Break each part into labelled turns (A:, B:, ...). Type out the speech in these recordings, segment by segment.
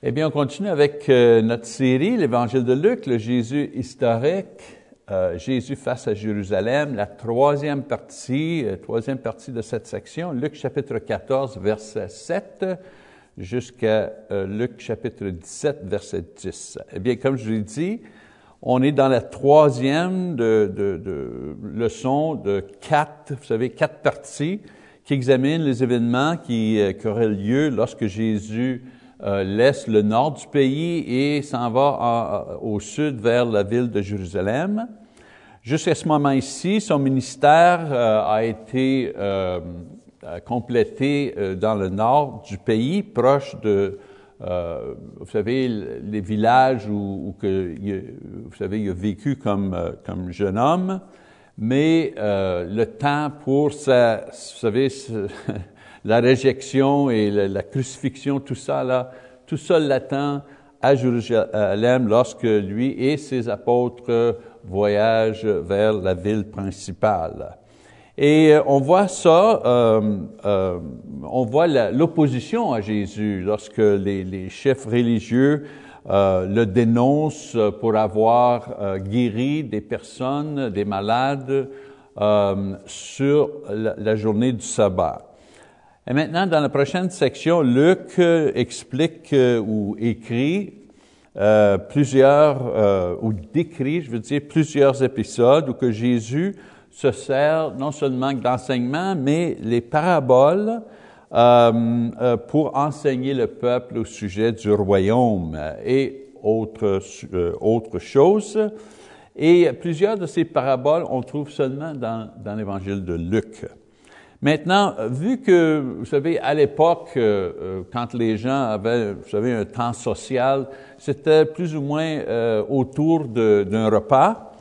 A: Eh bien, on continue avec euh, notre série, l'Évangile de Luc, le Jésus historique, euh, Jésus face à Jérusalem, la troisième partie, euh, troisième partie de cette section, Luc chapitre 14, verset 7, jusqu'à Luc chapitre 17, verset 10. Eh bien, comme je l'ai dit, on est dans la troisième de, leçon de quatre, vous savez, quatre parties qui examinent les événements qui auraient lieu lorsque Jésus euh, laisse le nord du pays et s'en va au sud vers la ville de Jérusalem. Jusqu'à ce moment ici, son ministère euh, a été euh, complété dans le nord du pays, proche de, vous savez, les villages où, que, vous savez, il a vécu comme, comme jeune homme. Mais le temps pour sa, vous savez, la réjection et la, crucifixion, tout ça, là, tout ça l'attend à Jérusalem lorsque lui et ses apôtres voyagent vers la ville principale. Et euh, on voit ça, euh, euh, on voit l'opposition à Jésus lorsque les, chefs religieux le dénoncent pour avoir guéri des personnes, des malades, sur la journée du sabbat. Et maintenant, dans la prochaine section, Luc euh, explique euh, ou écrit euh, plusieurs, ou décrit, je veux dire, plusieurs épisodes où que Jésus se sert non seulement d'enseignement, mais les paraboles pour enseigner le peuple au sujet du royaume et autres autre choses. Et plusieurs de ces paraboles, on trouve seulement dans l'évangile de Luc. Maintenant, vu que, vous savez, à l'époque, euh, euh, quand les gens avaient, vous savez, un temps social, c'était plus ou moins euh, autour d'un repas.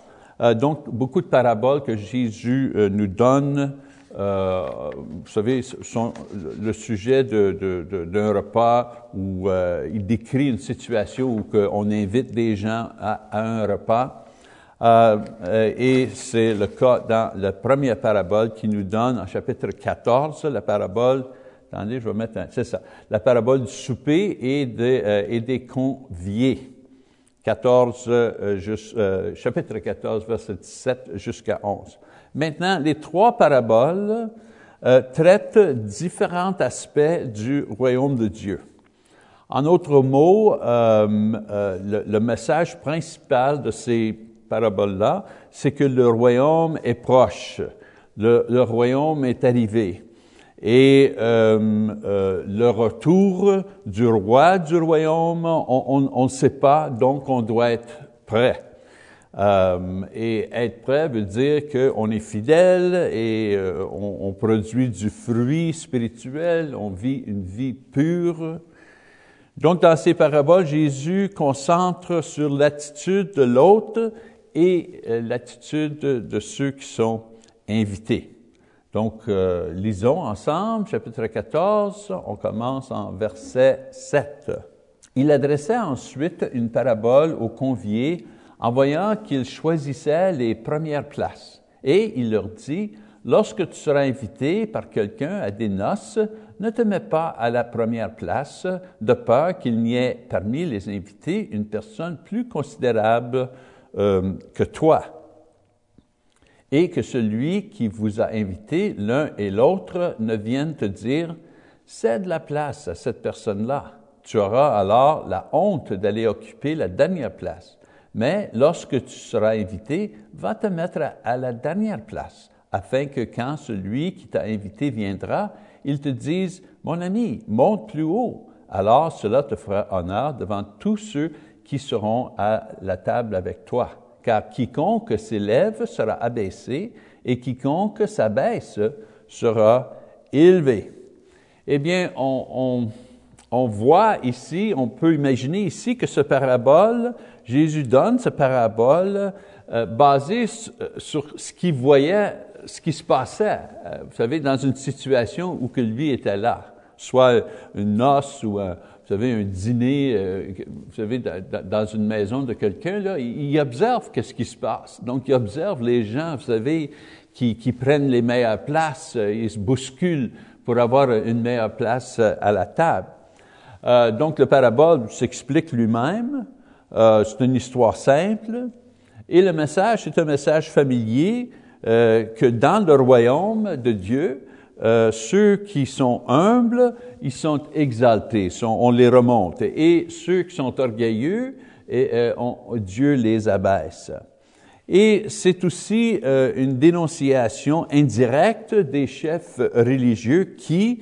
A: donc, beaucoup de paraboles que Jésus nous donne, vous savez, sont le sujet d'un repas où il décrit une situation où on invite des gens à un repas. Euh, euh, et c'est le cas dans la première parabole qui nous donne en chapitre 14, la parabole, attendez, je vais mettre c'est ça, la parabole du souper et, de, euh, des conviés. 14, chapitre 14, verset 17 jusqu'à 11. Maintenant, les trois paraboles traitent différents aspects du royaume de Dieu. En autres mots, le, le, message principal de ces parabole-là, c'est que le royaume est proche, le, royaume est arrivé. Et euh, euh, le retour du roi du royaume, on ne sait pas, donc on doit être prêt. Euh, et être prêt veut dire qu'on est fidèle et on, produit du fruit spirituel, on vit une vie pure. Donc, dans ces paraboles, Jésus concentre sur l'attitude de l'autre et euh, l'attitude de ceux qui sont invités. Donc, euh, lisons ensemble, chapitre 14, on commence en verset 7. Il adressait ensuite une parabole aux conviés en voyant qu'ils choisissaient les premières places. Et il leur dit, Lorsque tu seras invité par quelqu'un à des noces, ne te mets pas à la première place, de peur qu'il n'y ait parmi les invités une personne plus considérable euh, que toi, et que celui qui vous a invité, l'un et l'autre, ne vienne te dire, cède la place à cette personne-là. Tu auras alors la honte d'aller occuper la dernière place. Mais lorsque tu seras invité, va te mettre à la dernière place, afin que quand celui qui t'a invité viendra, il te dise, mon ami, monte plus haut. Alors cela te fera honneur devant tous ceux qui seront à la table avec toi. Car quiconque s'élève sera abaissé et quiconque s'abaisse sera élevé. Eh bien, on, on, voit ici, on peut imaginer ici que ce parabole, Jésus donne ce parabole euh, basé euh, sur ce qu'il voyait, ce qui se passait, euh, vous savez, dans une situation où que lui était là, soit une noce ou un, vous savez, un dîner, euh, vous savez, dans une maison de quelqu'un, là, il observe qu'est-ce qui se passe. Donc, il observe les gens, vous savez, qui, prennent les meilleures places, euh, ils se bousculent pour avoir une meilleure place euh, à la table. Donc, le parabole s'explique lui-même. C'est une histoire simple. Et le message, c'est un message familier que dans le royaume de Dieu, euh, ceux qui sont humbles, ils sont exaltés, on les remonte. Et ceux qui sont orgueilleux, et, euh, Dieu les abaisse. Et c'est aussi euh, une dénonciation indirecte des chefs religieux qui,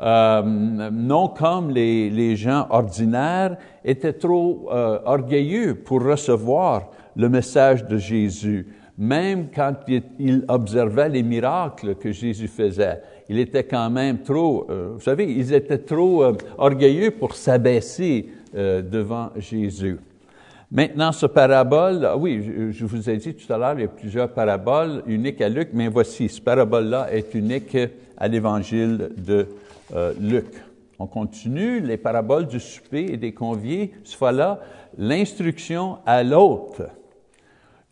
A: euh, non comme les, les, gens ordinaires, étaient trop orgueilleux pour recevoir le message de Jésus, même quand ils observaient les miracles que Jésus faisait. Il était quand même trop, euh, vous savez, ils étaient trop euh, orgueilleux pour s'abaisser euh, devant Jésus. Maintenant, ce parabole, ah oui, je, vous ai dit tout à l'heure, il y a plusieurs paraboles uniques à Luc, mais voici, ce parabole-là est unique à l'évangile de Luc. On continue, les paraboles du souper et des conviés, ce fois-là, l'instruction à l'autre.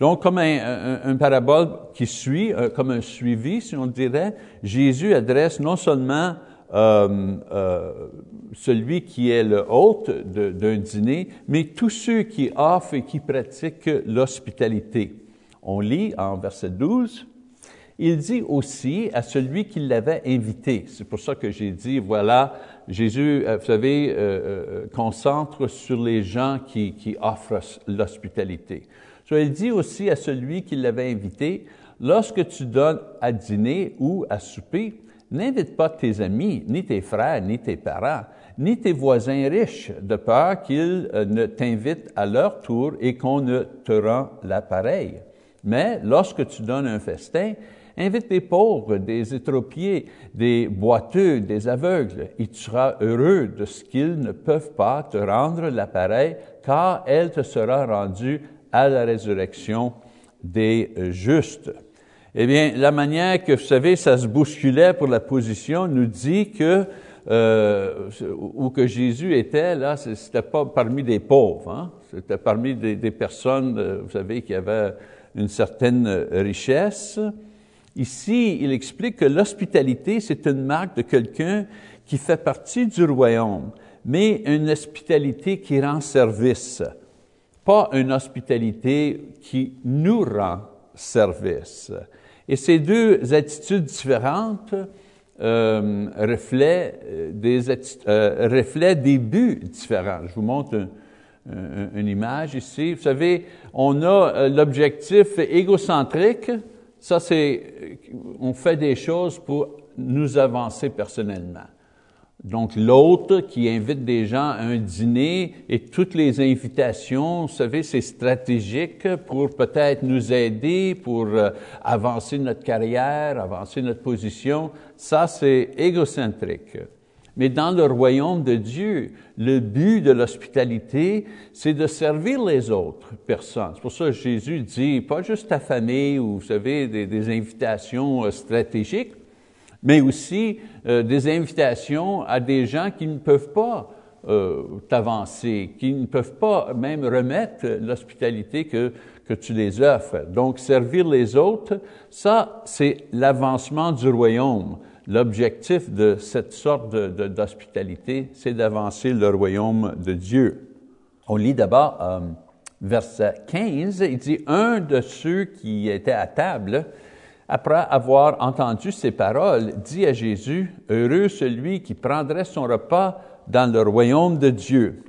A: Donc, comme un, parabole qui suit, euh, comme un suivi, si on dirait, Jésus adresse non seulement euh, euh, celui qui est le hôte d'un dîner, mais tous ceux qui offrent et qui pratiquent l'hospitalité. On lit en verset 12, il dit aussi à celui qui l'avait invité. C'est pour ça que j'ai dit, voilà, Jésus, vous savez, concentre sur les gens qui offrent l'hospitalité. Il dit aussi à celui qui l'avait invité, lorsque tu donnes à dîner ou à souper, n'invite pas tes amis, ni tes frères, ni tes parents, ni tes voisins riches, de peur qu'ils ne t'invitent à leur tour et qu'on ne te rend l'appareil. Mais lorsque tu donnes un festin, Invite des pauvres, des étropiés, des boiteux, des aveugles, et tu seras heureux de ce qu'ils ne peuvent pas te rendre l'appareil, car elle te sera rendue à la résurrection des justes. Eh bien, la manière que, vous savez, ça se bousculait pour la position nous dit que euh, où que Jésus était, là, c'était pas parmi des pauvres, hein? c'était parmi des, personnes, euh, vous savez, qui avaient une certaine richesse. Ici, il explique que l'hospitalité, c'est une marque de quelqu'un qui fait partie du royaume, mais une hospitalité qui rend service, pas une hospitalité qui nous rend service. Et ces deux attitudes différentes euh, reflètent, euh, des euh, reflètent des buts différents. Je vous montre une image ici. Vous savez, on a euh, l'objectif égocentrique, ça, c'est, on fait des choses pour nous avancer personnellement. Donc, l'autre qui invite des gens à un dîner et toutes les invitations, vous savez, c'est stratégique pour peut-être nous aider, pour euh, avancer notre carrière, avancer notre position. Ça, c'est égocentrique. Mais dans le royaume de Dieu, le but de l'hospitalité, c'est de servir les autres personnes. C'est pour ça que Jésus dit, pas juste ta famille ou, vous savez, des, des invitations euh, stratégiques, mais aussi euh, des invitations à des gens qui ne peuvent pas euh, t'avancer, qui ne peuvent pas même remettre l'hospitalité que, que tu les offres. Donc, servir les autres, ça, c'est l'avancement du royaume. L'objectif de cette sorte d'hospitalité, c'est d'avancer le royaume de Dieu. On lit d'abord euh, verset 15, il dit, un de ceux qui étaient à table, après avoir entendu ces paroles, dit à Jésus, Heureux celui qui prendrait son repas dans le royaume de Dieu.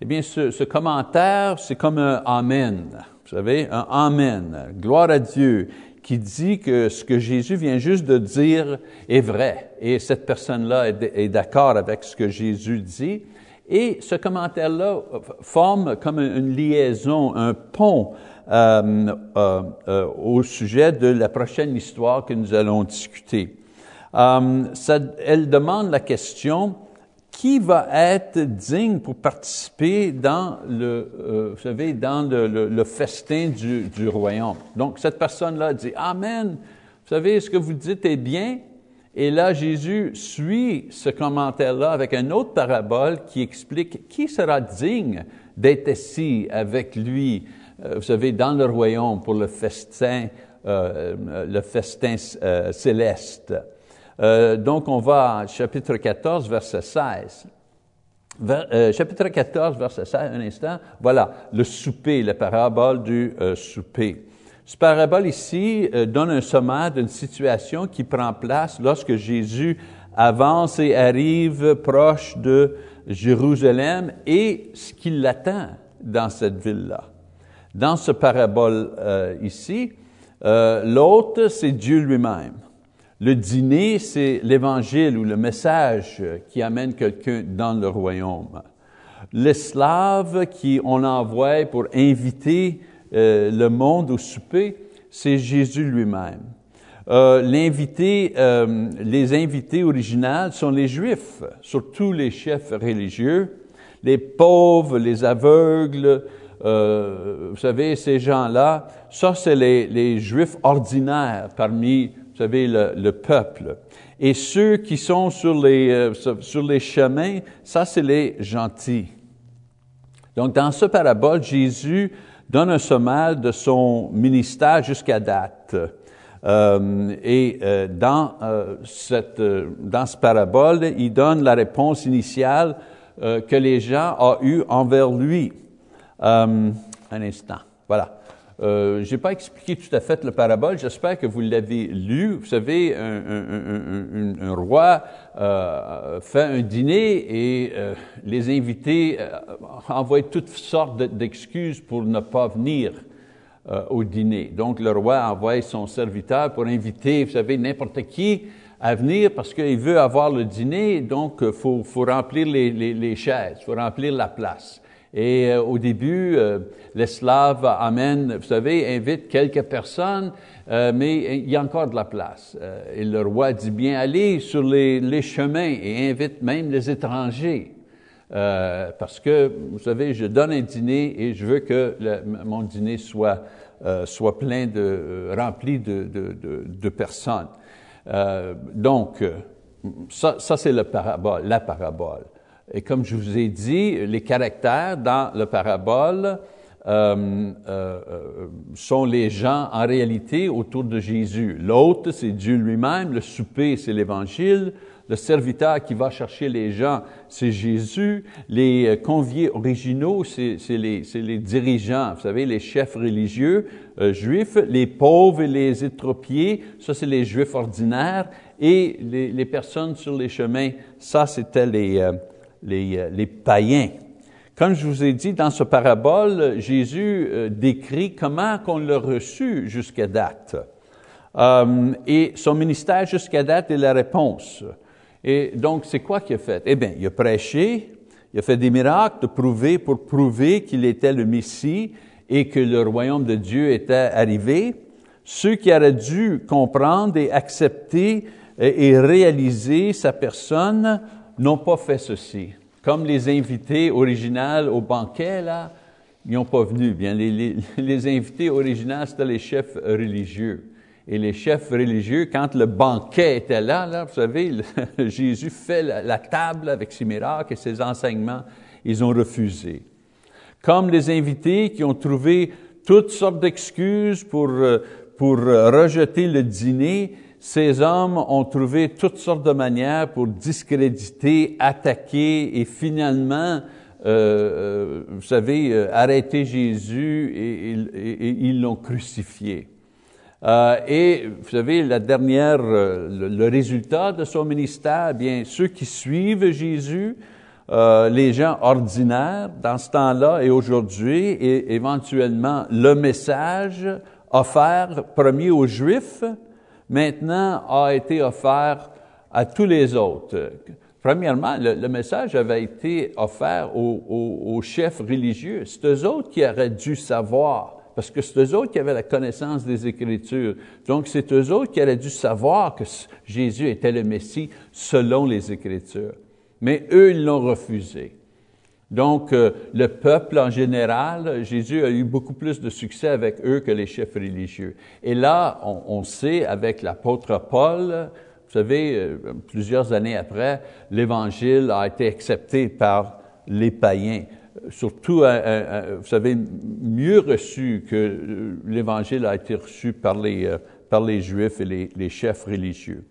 A: Eh bien, ce, commentaire, c'est comme un Amen. Vous savez, un Amen. Gloire à Dieu qui dit que ce que Jésus vient juste de dire est vrai. Et cette personne-là est d'accord avec ce que Jésus dit. Et ce commentaire-là forme comme une liaison, un pont euh, euh, euh, au sujet de la prochaine histoire que nous allons discuter. Euh, ça, elle demande la question, qui va être digne pour participer dans le, euh, vous savez, dans le, festin du, du, royaume? Donc, cette personne-là dit, Amen, vous savez, ce que vous dites est bien. Et là, Jésus suit ce commentaire-là avec une autre parabole qui explique qui sera digne d'être assis avec lui, vous savez, dans le royaume pour le festin, euh, le festin euh, céleste. Euh, donc, on va chapitre 14, verset 16. euh, chapitre 14, verset 16, un instant. Voilà, le souper, la parabole du euh, souper. Cette parabole ici euh, donne un sommaire d'une situation qui prend place lorsque Jésus avance et arrive proche de Jérusalem et ce qui l'attend dans cette ville-là. Dans ce parabole ici, l'autre, c'est Dieu lui-même. Le dîner, c'est l'évangile ou le message qui amène quelqu'un dans le royaume. L'esclave qui on envoie pour inviter euh, le monde au souper, c'est Jésus lui-même. Euh, l'invité, euh, les invités originaux sont les Juifs, surtout les chefs religieux, les pauvres, les aveugles. Vous savez, ces gens-là, ça c'est les, les Juifs ordinaires parmi vous savez, le, peuple. Et ceux qui sont sur les, euh, sur les chemins, ça, c'est les gentils. Donc, dans ce parabole, Jésus donne un sommaire de son ministère jusqu'à date. Euh, et euh, dans, cette, dans ce parabole, il donne la réponse initiale que les gens ont eue envers lui. Un instant. Voilà. Euh, je n'ai pas expliqué tout à fait le parabole, j'espère que vous l'avez lu. Vous savez, un, roi euh, fait un dîner et euh, les invités envoient toutes sortes d'excuses pour ne pas venir au dîner. Donc le roi envoie son serviteur pour inviter, vous savez, n'importe qui à venir parce qu'il veut avoir le dîner, donc il faut, remplir les, les, les chaises, il faut remplir la place. Et euh, au début, euh, l'esclave amène, vous savez, invite quelques personnes, euh, mais il y a encore de la place. et le roi dit bien, allez sur les, chemins et invite même les étrangers. parce que, vous savez, je donne un dîner et je veux que mon dîner soit, plein de, rempli de personnes. donc, ça, ça c'est la parabole, la parabole. Et comme je vous ai dit, les caractères dans le parabole euh, euh, sont les gens en réalité autour de Jésus. L'autre, c'est Dieu lui-même. Le souper, c'est l'Évangile. Le serviteur qui va chercher les gens, c'est Jésus. Les conviés originaux, c'est les, dirigeants, vous savez, les chefs religieux euh, juifs. Les pauvres et les étropiés, ça c'est les juifs ordinaires. Et les, personnes sur les chemins, ça c'était les, euh, les, païens. Comme je vous ai dit, dans ce parabole, Jésus euh, décrit comment qu'on l'a reçu jusqu'à date. Euh, et son ministère jusqu'à date est la réponse. Et donc, c'est quoi qu'il a fait? Eh bien, il a prêché, il a fait des miracles de prouver, pour prouver qu'il était le Messie et que le royaume de Dieu était arrivé. Ceux qui auraient dû comprendre et accepter et réaliser sa personne n'ont pas fait ceci. Comme les invités originaux au banquet, là, ils n'ont pas venu. Bien, les, les, invités originaux, c'était les chefs religieux. Et les chefs religieux, quand le banquet était là, là vous savez, Jésus fait la, table avec ses miracles et ses enseignements, ils ont refusé. Comme les invités qui ont trouvé toutes sortes d'excuses pour, euh, pour rejeter le dîner, ces hommes ont trouvé toutes sortes de manières pour discréditer, attaquer et finalement, euh, euh vous savez, euh, arrêter Jésus et, ils l'ont crucifié. Euh, et vous savez, la dernière, le, résultat de son ministère, eh bien ceux qui suivent Jésus, les gens ordinaires dans ce temps-là et aujourd'hui, et éventuellement le message offert premier aux Juifs, maintenant a été offert à tous les autres. Premièrement, le, message avait été offert aux, chefs religieux. C'est eux autres qui auraient dû savoir, parce que c'est eux autres qui avaient la connaissance des Écritures. Donc, c'est eux autres qui auraient dû savoir que Jésus était le Messie selon les Écritures. Mais eux, ils l'ont refusé. Donc, euh, le peuple en général, Jésus a eu beaucoup plus de succès avec eux que les chefs religieux. Et là, on, sait, avec l'apôtre Paul, vous savez, euh, plusieurs années après, l'Évangile a été accepté par les païens. Surtout, vous savez, mieux reçu que l'Évangile a été reçu par les, euh, par les Juifs et les chefs religieux.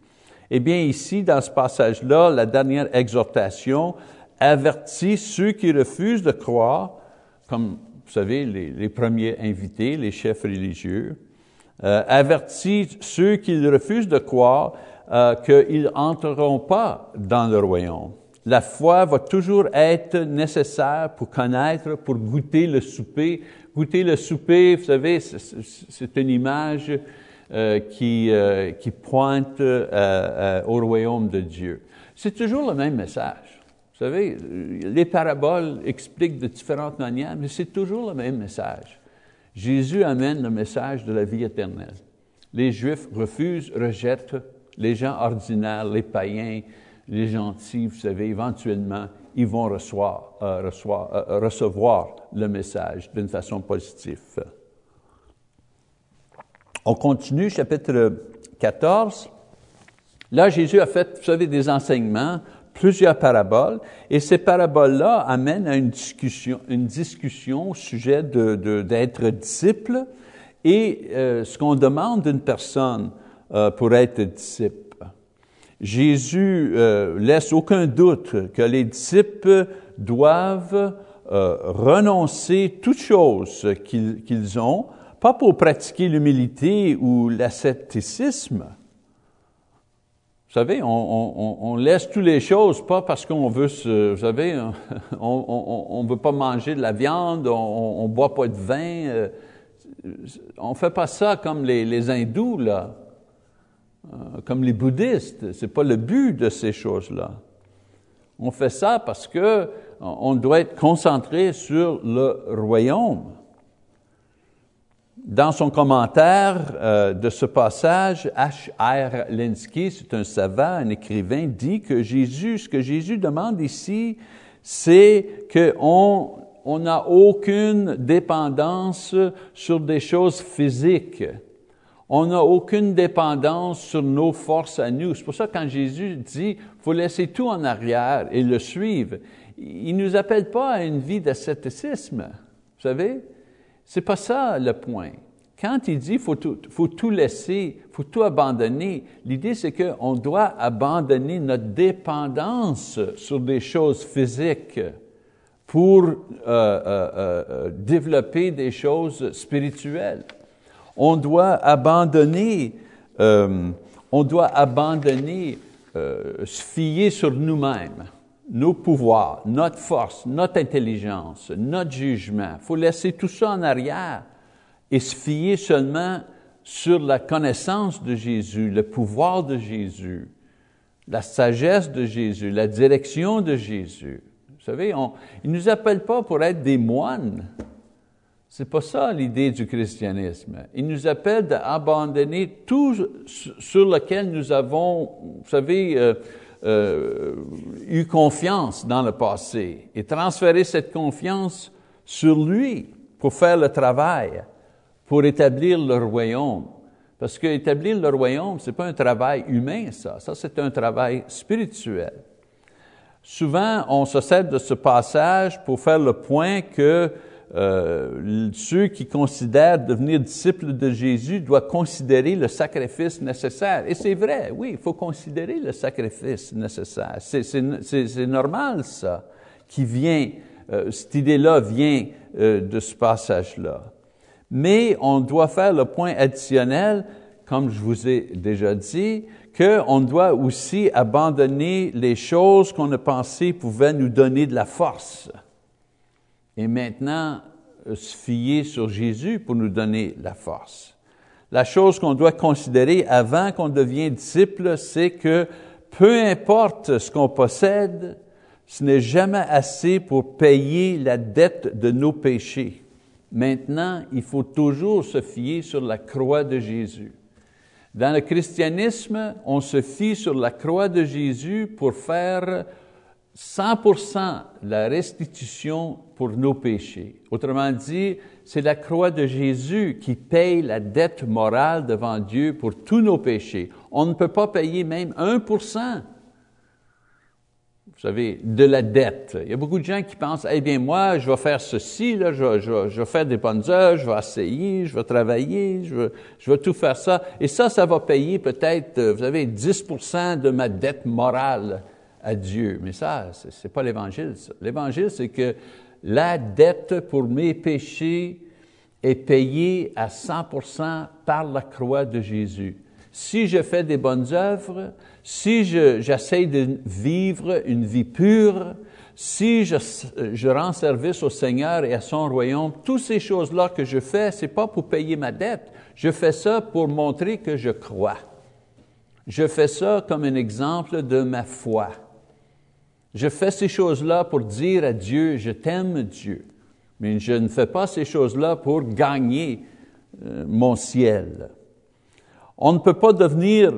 A: Eh bien, ici, dans ce passage-là, la dernière exhortation, avertit ceux qui refusent de croire, comme vous savez, les, premiers invités, les chefs religieux, euh, ceux qui refusent de croire euh, qu'ils n'entreront pas dans le royaume. La foi va toujours être nécessaire pour connaître, pour goûter le souper. Goûter le souper, vous savez, c'est une image euh, qui, euh, qui pointe euh, au royaume de Dieu. C'est toujours le même message. Vous savez, les paraboles expliquent de différentes manières, mais c'est toujours le même message. Jésus amène le message de la vie éternelle. Les Juifs refusent, rejettent, les gens ordinaires, les païens, les gentils, vous savez, éventuellement, ils vont recevoir, euh, euh, recevoir le message d'une façon positive. On continue, chapitre 14. Là, Jésus a fait, vous savez, des enseignements, plusieurs paraboles, et ces paraboles-là amènent à une discussion, une discussion au sujet d'être de, disciple et euh, ce qu'on demande d'une personne pour être disciple. Jésus euh, laisse aucun doute que les disciples doivent euh, renoncer toutes choses qu'ils ont, pas pour pratiquer l'humilité ou l'ascéticisme. Savez, on, laisse toutes les choses, pas parce qu'on veut se, vous savez, on ne veut pas manger de la viande, on ne boit pas de vin. Euh, on ne fait pas ça comme les, les hindous, là. Euh, comme les bouddhistes. C'est pas le but de ces choses-là. On fait ça parce que on doit être concentré sur le royaume. Dans son commentaire euh, de ce passage, H.R. Linsky, c'est un savant, un écrivain, dit que Jésus, ce que Jésus demande ici, c'est qu'on on n'a aucune dépendance sur des choses physiques. On n'a aucune dépendance sur nos forces à nous. C'est pour ça que quand Jésus dit, faut laisser tout en arrière et le suivre, il ne nous appelle pas à une vie d'ascétisme. Vous savez? C'est pas ça le point. Quand il dit faut tout, faut tout laisser, faut tout abandonner, l'idée c'est qu'on doit abandonner notre dépendance sur des choses physiques pour euh, euh, euh, développer des choses spirituelles on doit abandonner, on doit abandonner, se fier sur nous-mêmes, nos pouvoirs, notre force, notre intelligence, notre jugement. Il faut laisser tout ça en arrière et se fier seulement sur la connaissance de Jésus, le pouvoir de Jésus, la sagesse de Jésus, la direction de Jésus. Vous savez, on, il ne nous appelle pas pour être des moines. C'est pas ça l'idée du christianisme. Il nous appelle d'abandonner tout sur lequel nous avons, vous savez, euh, euh, eu confiance dans le passé et transférer cette confiance sur lui pour faire le travail, pour établir le royaume. Parce que établir le royaume, c'est pas un travail humain, ça. Ça, c'est un travail spirituel. Souvent, on se sert de ce passage pour faire le point que euh, ceux qui considèrent devenir disciples de Jésus doivent considérer le sacrifice nécessaire. Et c'est vrai, oui, il faut considérer le sacrifice nécessaire. C'est normal ça, qui vient, euh, cette idée-là vient euh, de ce passage-là. Mais on doit faire le point additionnel, comme je vous ai déjà dit, qu'on doit aussi abandonner les choses qu'on a pensé pouvaient nous donner de la force et maintenant euh, se fier sur Jésus pour nous donner la force. La chose qu'on doit considérer avant qu'on devienne disciple, c'est que peu importe ce qu'on possède, ce n'est jamais assez pour payer la dette de nos péchés. Maintenant, il faut toujours se fier sur la croix de Jésus. Dans le christianisme, on se fie sur la croix de Jésus pour faire 100% la restitution pour nos péchés. Autrement dit, c'est la croix de Jésus qui paye la dette morale devant Dieu pour tous nos péchés. On ne peut pas payer même 1%. Vous savez, de la dette. Il y a beaucoup de gens qui pensent, eh bien, moi, je vais faire ceci, là, je, vais faire des bonnes œuvres, je vais essayer, je vais travailler, je vais, je vais tout faire ça. Et ça, ça va payer peut-être, vous savez, 10% de ma dette morale à Dieu. Mais ça, ce n'est pas l'Évangile. L'Évangile, c'est que la dette pour mes péchés est payée à 100% par la croix de Jésus. Si je fais des bonnes œuvres, si j'essaie de vivre une vie pure, si je, je, rends service au Seigneur et à son royaume, toutes ces choses-là que je fais, c'est pas pour payer ma dette. Je fais ça pour montrer que je crois. Je fais ça comme un exemple de ma foi. Je fais ces choses-là pour dire à Dieu, je t'aime Dieu. Mais je ne fais pas ces choses-là pour gagner euh, mon ciel. On ne peut pas devenir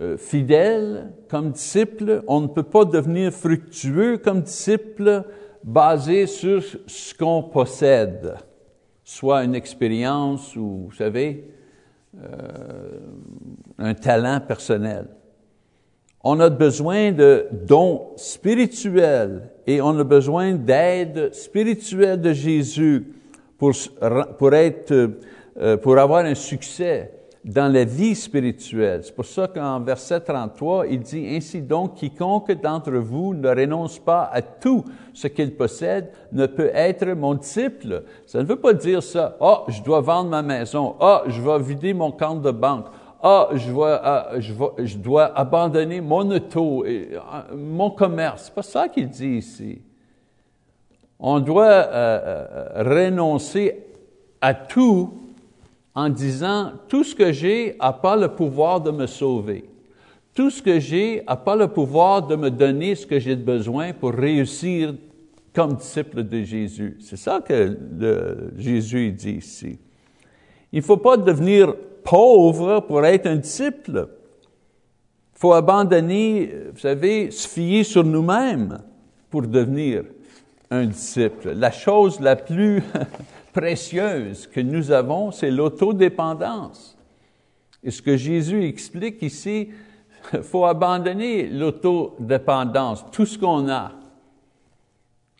A: euh, fidèle comme disciple, on ne peut pas devenir fructueux comme disciple basé sur ce qu'on possède, soit une expérience ou, vous savez, euh, un talent personnel. On a besoin de dons spirituels et on a besoin d'aide spirituelle de Jésus pour, pour, être, euh, pour avoir un succès dans la vie spirituelle. C'est pour ça qu'en verset 33, il dit, Ainsi donc, quiconque d'entre vous ne renonce pas à tout ce qu'il possède ne peut être mon disciple. Ça ne veut pas dire ça, oh, je dois vendre ma maison, oh, je vais vider mon compte de banque, ah, je, ah, je, dois abandonner mon auto, ah, mon commerce. C'est pas ça qu'il dit ici. On doit euh, euh, renoncer à tout en disant, tout ce que j'ai n'a pas le pouvoir de me sauver. Tout ce que j'ai n'a pas le pouvoir de me donner ce que j'ai besoin pour réussir comme disciple de Jésus. C'est ça que Jésus dit ici. Il ne faut pas devenir pauvre pour être un disciple. Il faut abandonner, vous savez, se fier sur nous-mêmes pour devenir un disciple. La chose la plus précieuse que nous avons, c'est l'autodépendance. Et ce que Jésus explique ici, il faut abandonner l'autodépendance, tout ce qu'on a.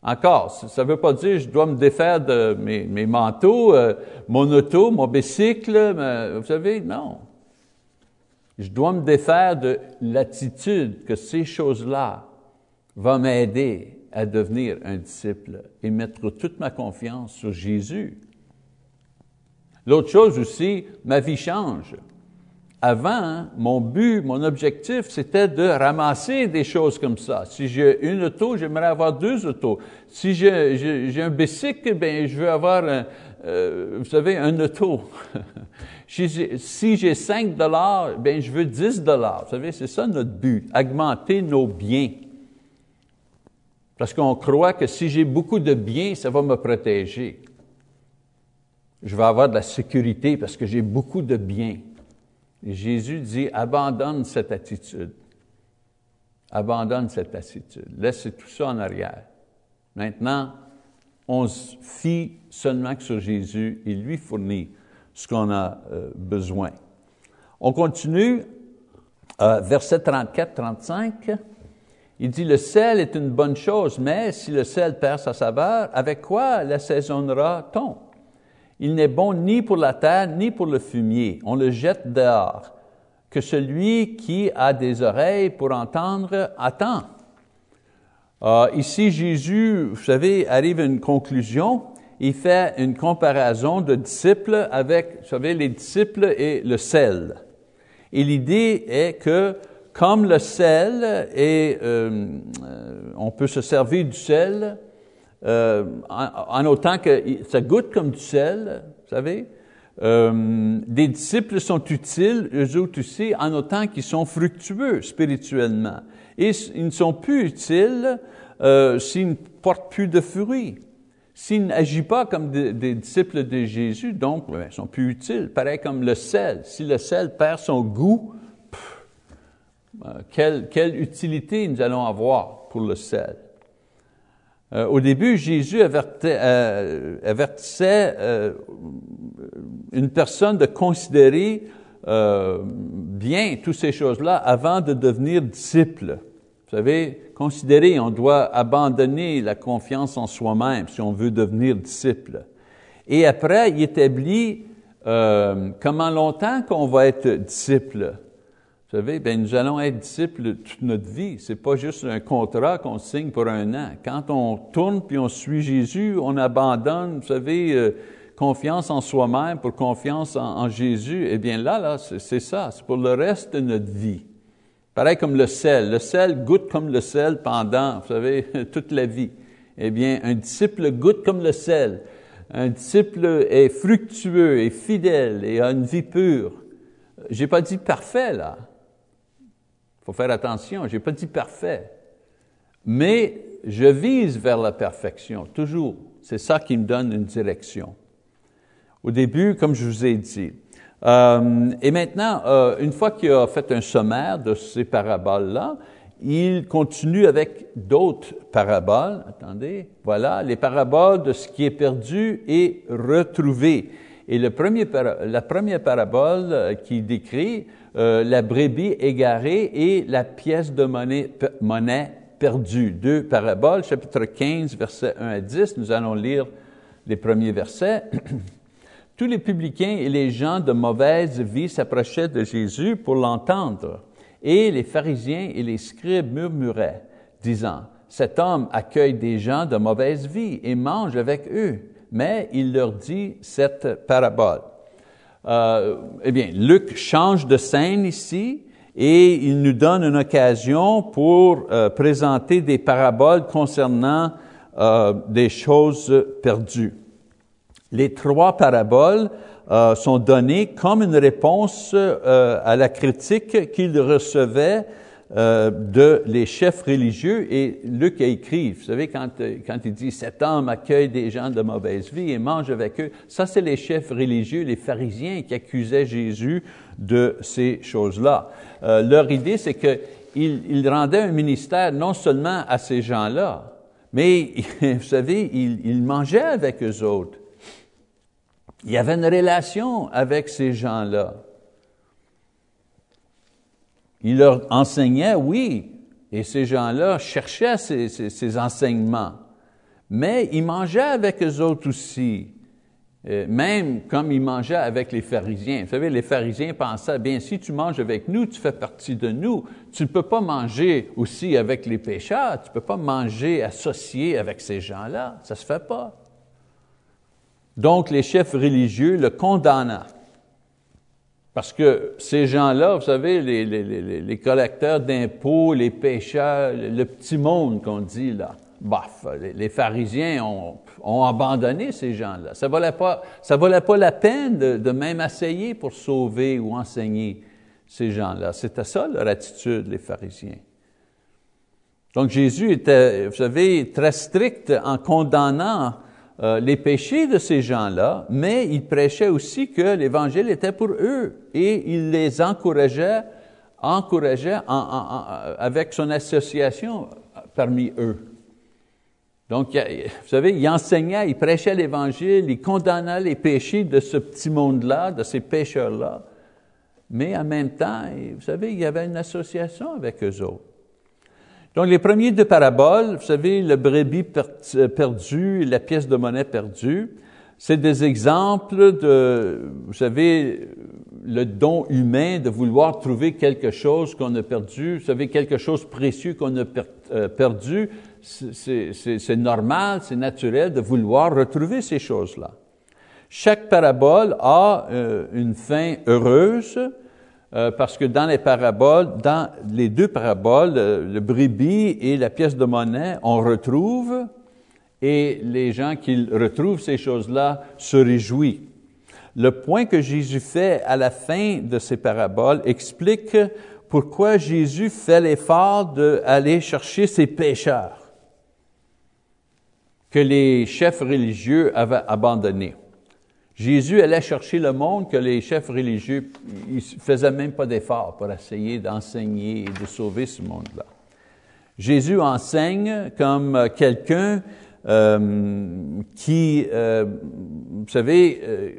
A: Encore, ça ne veut pas dire je dois me défaire de mes, manteaux, euh, mon auto, mon bicycle, vous savez, non. Je dois me défaire de l'attitude que ces choses-là vont m'aider à devenir un disciple et mettre toute ma confiance sur Jésus. L'autre chose aussi, ma vie change. Avant, mon but, mon objectif, c'était de ramasser des choses comme ça. Si j'ai une auto, j'aimerais avoir deux autos. Si j'ai un bicycle, ben je veux avoir, un, euh, vous savez, un auto. si j'ai 5 dollars, ben je veux 10 dollars. Vous savez, c'est ça notre but, augmenter nos biens. Parce qu'on croit que si j'ai beaucoup de biens, ça va me protéger. Je vais avoir de la sécurité parce que j'ai beaucoup de biens. Jésus dit, abandonne cette attitude. Abandonne cette attitude. Laisse tout ça en arrière. Maintenant, on se fie seulement que sur Jésus. Il lui fournit ce qu'on a euh, besoin. On continue, euh, verset 34-35. Il dit, le sel est une bonne chose, mais si le sel perd sa saveur, avec quoi l'assaisonnera-t-on? Il n'est bon ni pour la terre, ni pour le fumier. On le jette dehors. Que celui qui a des oreilles pour entendre attend. Euh, ici, Jésus, vous savez, arrive à une conclusion. Il fait une comparaison de disciples avec, vous savez, les disciples et le sel. Et l'idée est que comme le sel, et euh, euh, on peut se servir du sel euh, en, autant que ça goûte comme du sel, vous savez. des disciples sont utiles, eux autres aussi, en autant qu'ils sont fructueux spirituellement. Et ils ne sont plus utiles s'ils ne portent plus de fruits. S'ils n'agissent pas comme des, disciples de Jésus, donc ben, ils sont plus utiles. Pareil comme le sel. Si le sel perd son goût, euh, quelle, utilité nous allons avoir pour le sel. Euh, au début, Jésus euh, avertissait une personne de considérer bien toutes ces choses-là avant de devenir disciple. Vous savez, considérer, on doit abandonner la confiance en soi-même si on veut devenir disciple. Et après, il établit comment longtemps qu'on va être disciple? Savez, ben, nous allons être disciples toute notre vie. C'est pas juste un contrat qu'on signe pour un an. Quand on tourne puis on suit Jésus, on abandonne, vous savez, euh, confiance en soi-même pour confiance en, Jésus. Eh bien là, là, c'est ça. C'est pour le reste de notre vie. Pareil comme le sel. Le sel goûte comme le sel pendant, vous savez, toute la vie. Eh bien, un disciple goûte comme le sel. Un disciple est fructueux et fidèle et a une vie pure. J'ai pas dit parfait là faut faire attention, je n'ai pas dit parfait, mais je vise vers la perfection, toujours. C'est ça qui me donne une direction. Au début, comme je vous ai dit. Euh, et maintenant, euh, une fois qu'il a fait un sommaire de ces paraboles-là, il continue avec d'autres paraboles. Attendez, voilà, les paraboles de ce qui est perdu et retrouvé. Et la première parabole euh, qui décrit euh, la brebis égarée et la pièce de monnaie, monnaie perdue. Deux paraboles, chapitre 15, versets 1 à 10. Nous allons lire les premiers versets. Tous les publicains et les gens de mauvaise vie s'approchaient de Jésus pour l'entendre. Et les pharisiens et les scribes murmuraient, disant, Cet homme accueille des gens de mauvaise vie et mange avec eux. Mais il leur dit cette parabole. Euh, eh bien, Luc change de scène ici et il nous donne une occasion pour euh, présenter des paraboles concernant euh, des choses perdues. Les trois paraboles sont données comme une réponse à la critique qu'il recevait euh, de les chefs religieux et Luc a écrit, vous savez, quand, euh, quand il dit « cet homme accueille des gens de mauvaise vie et mange avec eux », ça c'est les chefs religieux, les pharisiens qui accusaient Jésus de ces choses-là. Euh, leur idée, c'est qu'ils il rendaient un ministère non seulement à ces gens-là, mais vous savez, il, il mangeait avec eux autres. Il y avait une relation avec ces gens-là. Il leur enseignait, oui, et ces gens-là cherchaient ces, enseignements, mais ils mangeaient avec eux autres aussi, euh, même comme ils mangeaient avec les pharisiens. Vous savez, les pharisiens pensaient, bien, si tu manges avec nous, tu fais partie de nous. Tu ne peux pas manger aussi avec les pécheurs, tu ne peux pas manger associé avec ces gens-là, ça ne se fait pas. Donc, les chefs religieux le condamnaient. Parce que ces gens-là, vous savez, les, les, les, les collecteurs d'impôts, les pêcheurs, le petit monde qu'on dit là, baf, les, pharisiens ont, ont, abandonné ces gens-là. Ça ne valait, pas, ça valait pas la peine de, même essayer pour sauver ou enseigner ces gens-là. C'était ça leur attitude, les pharisiens. Donc Jésus était, vous savez, très strict en condamnant euh, les péchés de ces gens-là, mais il prêchait aussi que l'Évangile était pour eux et il les encourageait, encourageait avec son association parmi eux. Donc, vous savez, il enseignait, il prêchait l'Évangile, il condamnait les péchés de ce petit monde-là, de ces pécheurs-là, mais en même temps, vous savez, il y avait une association avec eux autres. Donc, les premiers deux paraboles, vous savez, le brebis euh, perdu la pièce de monnaie perdue, c'est des exemples de, vous savez, le don humain de vouloir trouver quelque chose qu'on a perdu, vous savez, quelque chose précieux qu'on a euh, perdu. C'est normal, c'est naturel de vouloir retrouver ces choses-là. Chaque parabole a euh, une fin heureuse, euh, parce que dans les paraboles, dans les deux paraboles, le, brebis et la pièce de monnaie, on retrouve, et les gens qui retrouvent ces choses-là se réjouissent. Le point que Jésus fait à la fin de ces paraboles explique pourquoi Jésus fait l'effort d'aller chercher ces pécheurs que les chefs religieux avaient abandonnés. Jésus allait chercher le monde que les chefs religieux ne faisaient même pas d'efforts pour essayer d'enseigner et de sauver ce monde-là. Jésus enseigne comme quelqu'un euh, qui, euh, vous savez, euh,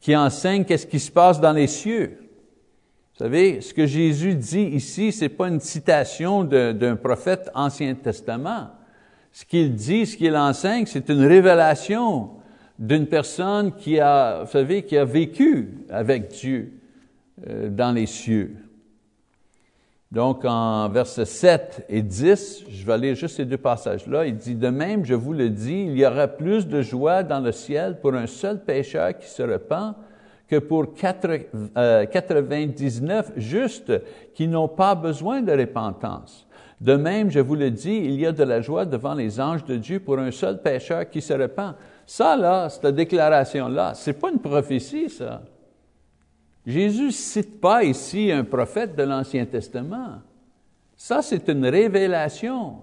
A: qui enseigne qu'est-ce qui se passe dans les cieux. Vous savez, ce que Jésus dit ici, c'est pas une citation d'un prophète Ancien Testament. Ce qu'il dit, ce qu'il enseigne, c'est une révélation d'une personne qui a, vous savez, qui a vécu avec Dieu euh, dans les cieux. Donc, en versets 7 et 10, je vais lire juste ces deux passages-là. Il dit, De même, je vous le dis, il y aura plus de joie dans le ciel pour un seul pécheur qui se repent que pour 99 euh, justes qui n'ont pas besoin de repentance. De même, je vous le dis, il y a de la joie devant les anges de Dieu pour un seul pécheur qui se repent. Ça, là, cette déclaration-là, c'est pas une prophétie, ça. Jésus cite pas ici un prophète de l'Ancien Testament. Ça, c'est une révélation.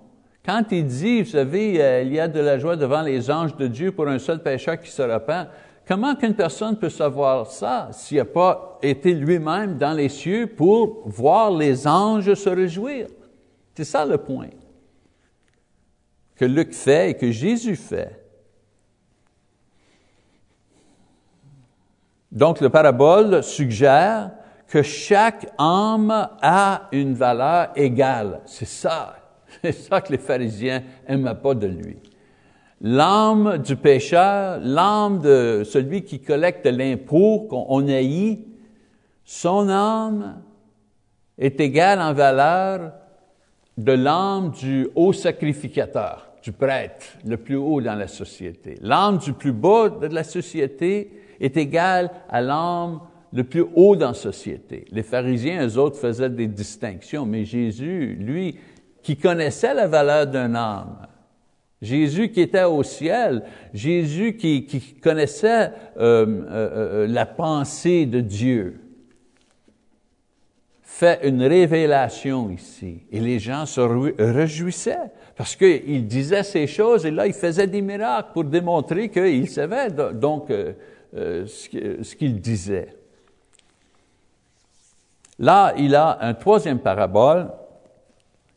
A: Quand il dit, vous savez, euh, il y a de la joie devant les anges de Dieu pour un seul pécheur qui se repent, comment qu'une personne peut savoir ça s'il n'a pas été lui-même dans les cieux pour voir les anges se réjouir? C'est ça le point que Luc fait et que Jésus fait. Donc, le parabole suggère que chaque âme a une valeur égale. C'est ça. C'est ça que les pharisiens n'aimaient pas de lui. L'âme du pécheur, l'âme de celui qui collecte l'impôt qu'on haït, son âme est égale en valeur de l'âme du haut sacrificateur, du prêtre, le plus haut dans la société. L'âme du plus bas de la société est égal à l'homme le plus haut dans la société. Les pharisiens, eux autres, faisaient des distinctions, mais Jésus, lui, qui connaissait la valeur d'un homme, Jésus qui était au ciel, Jésus qui, connaissait euh, euh, euh, la pensée de Dieu, fait une révélation ici. Et les gens se réjouissaient parce qu'il disait ces choses et là, il faisait des miracles pour démontrer qu'il savait. Donc, euh, ce qu'il disait. Là, il a un troisième parabole,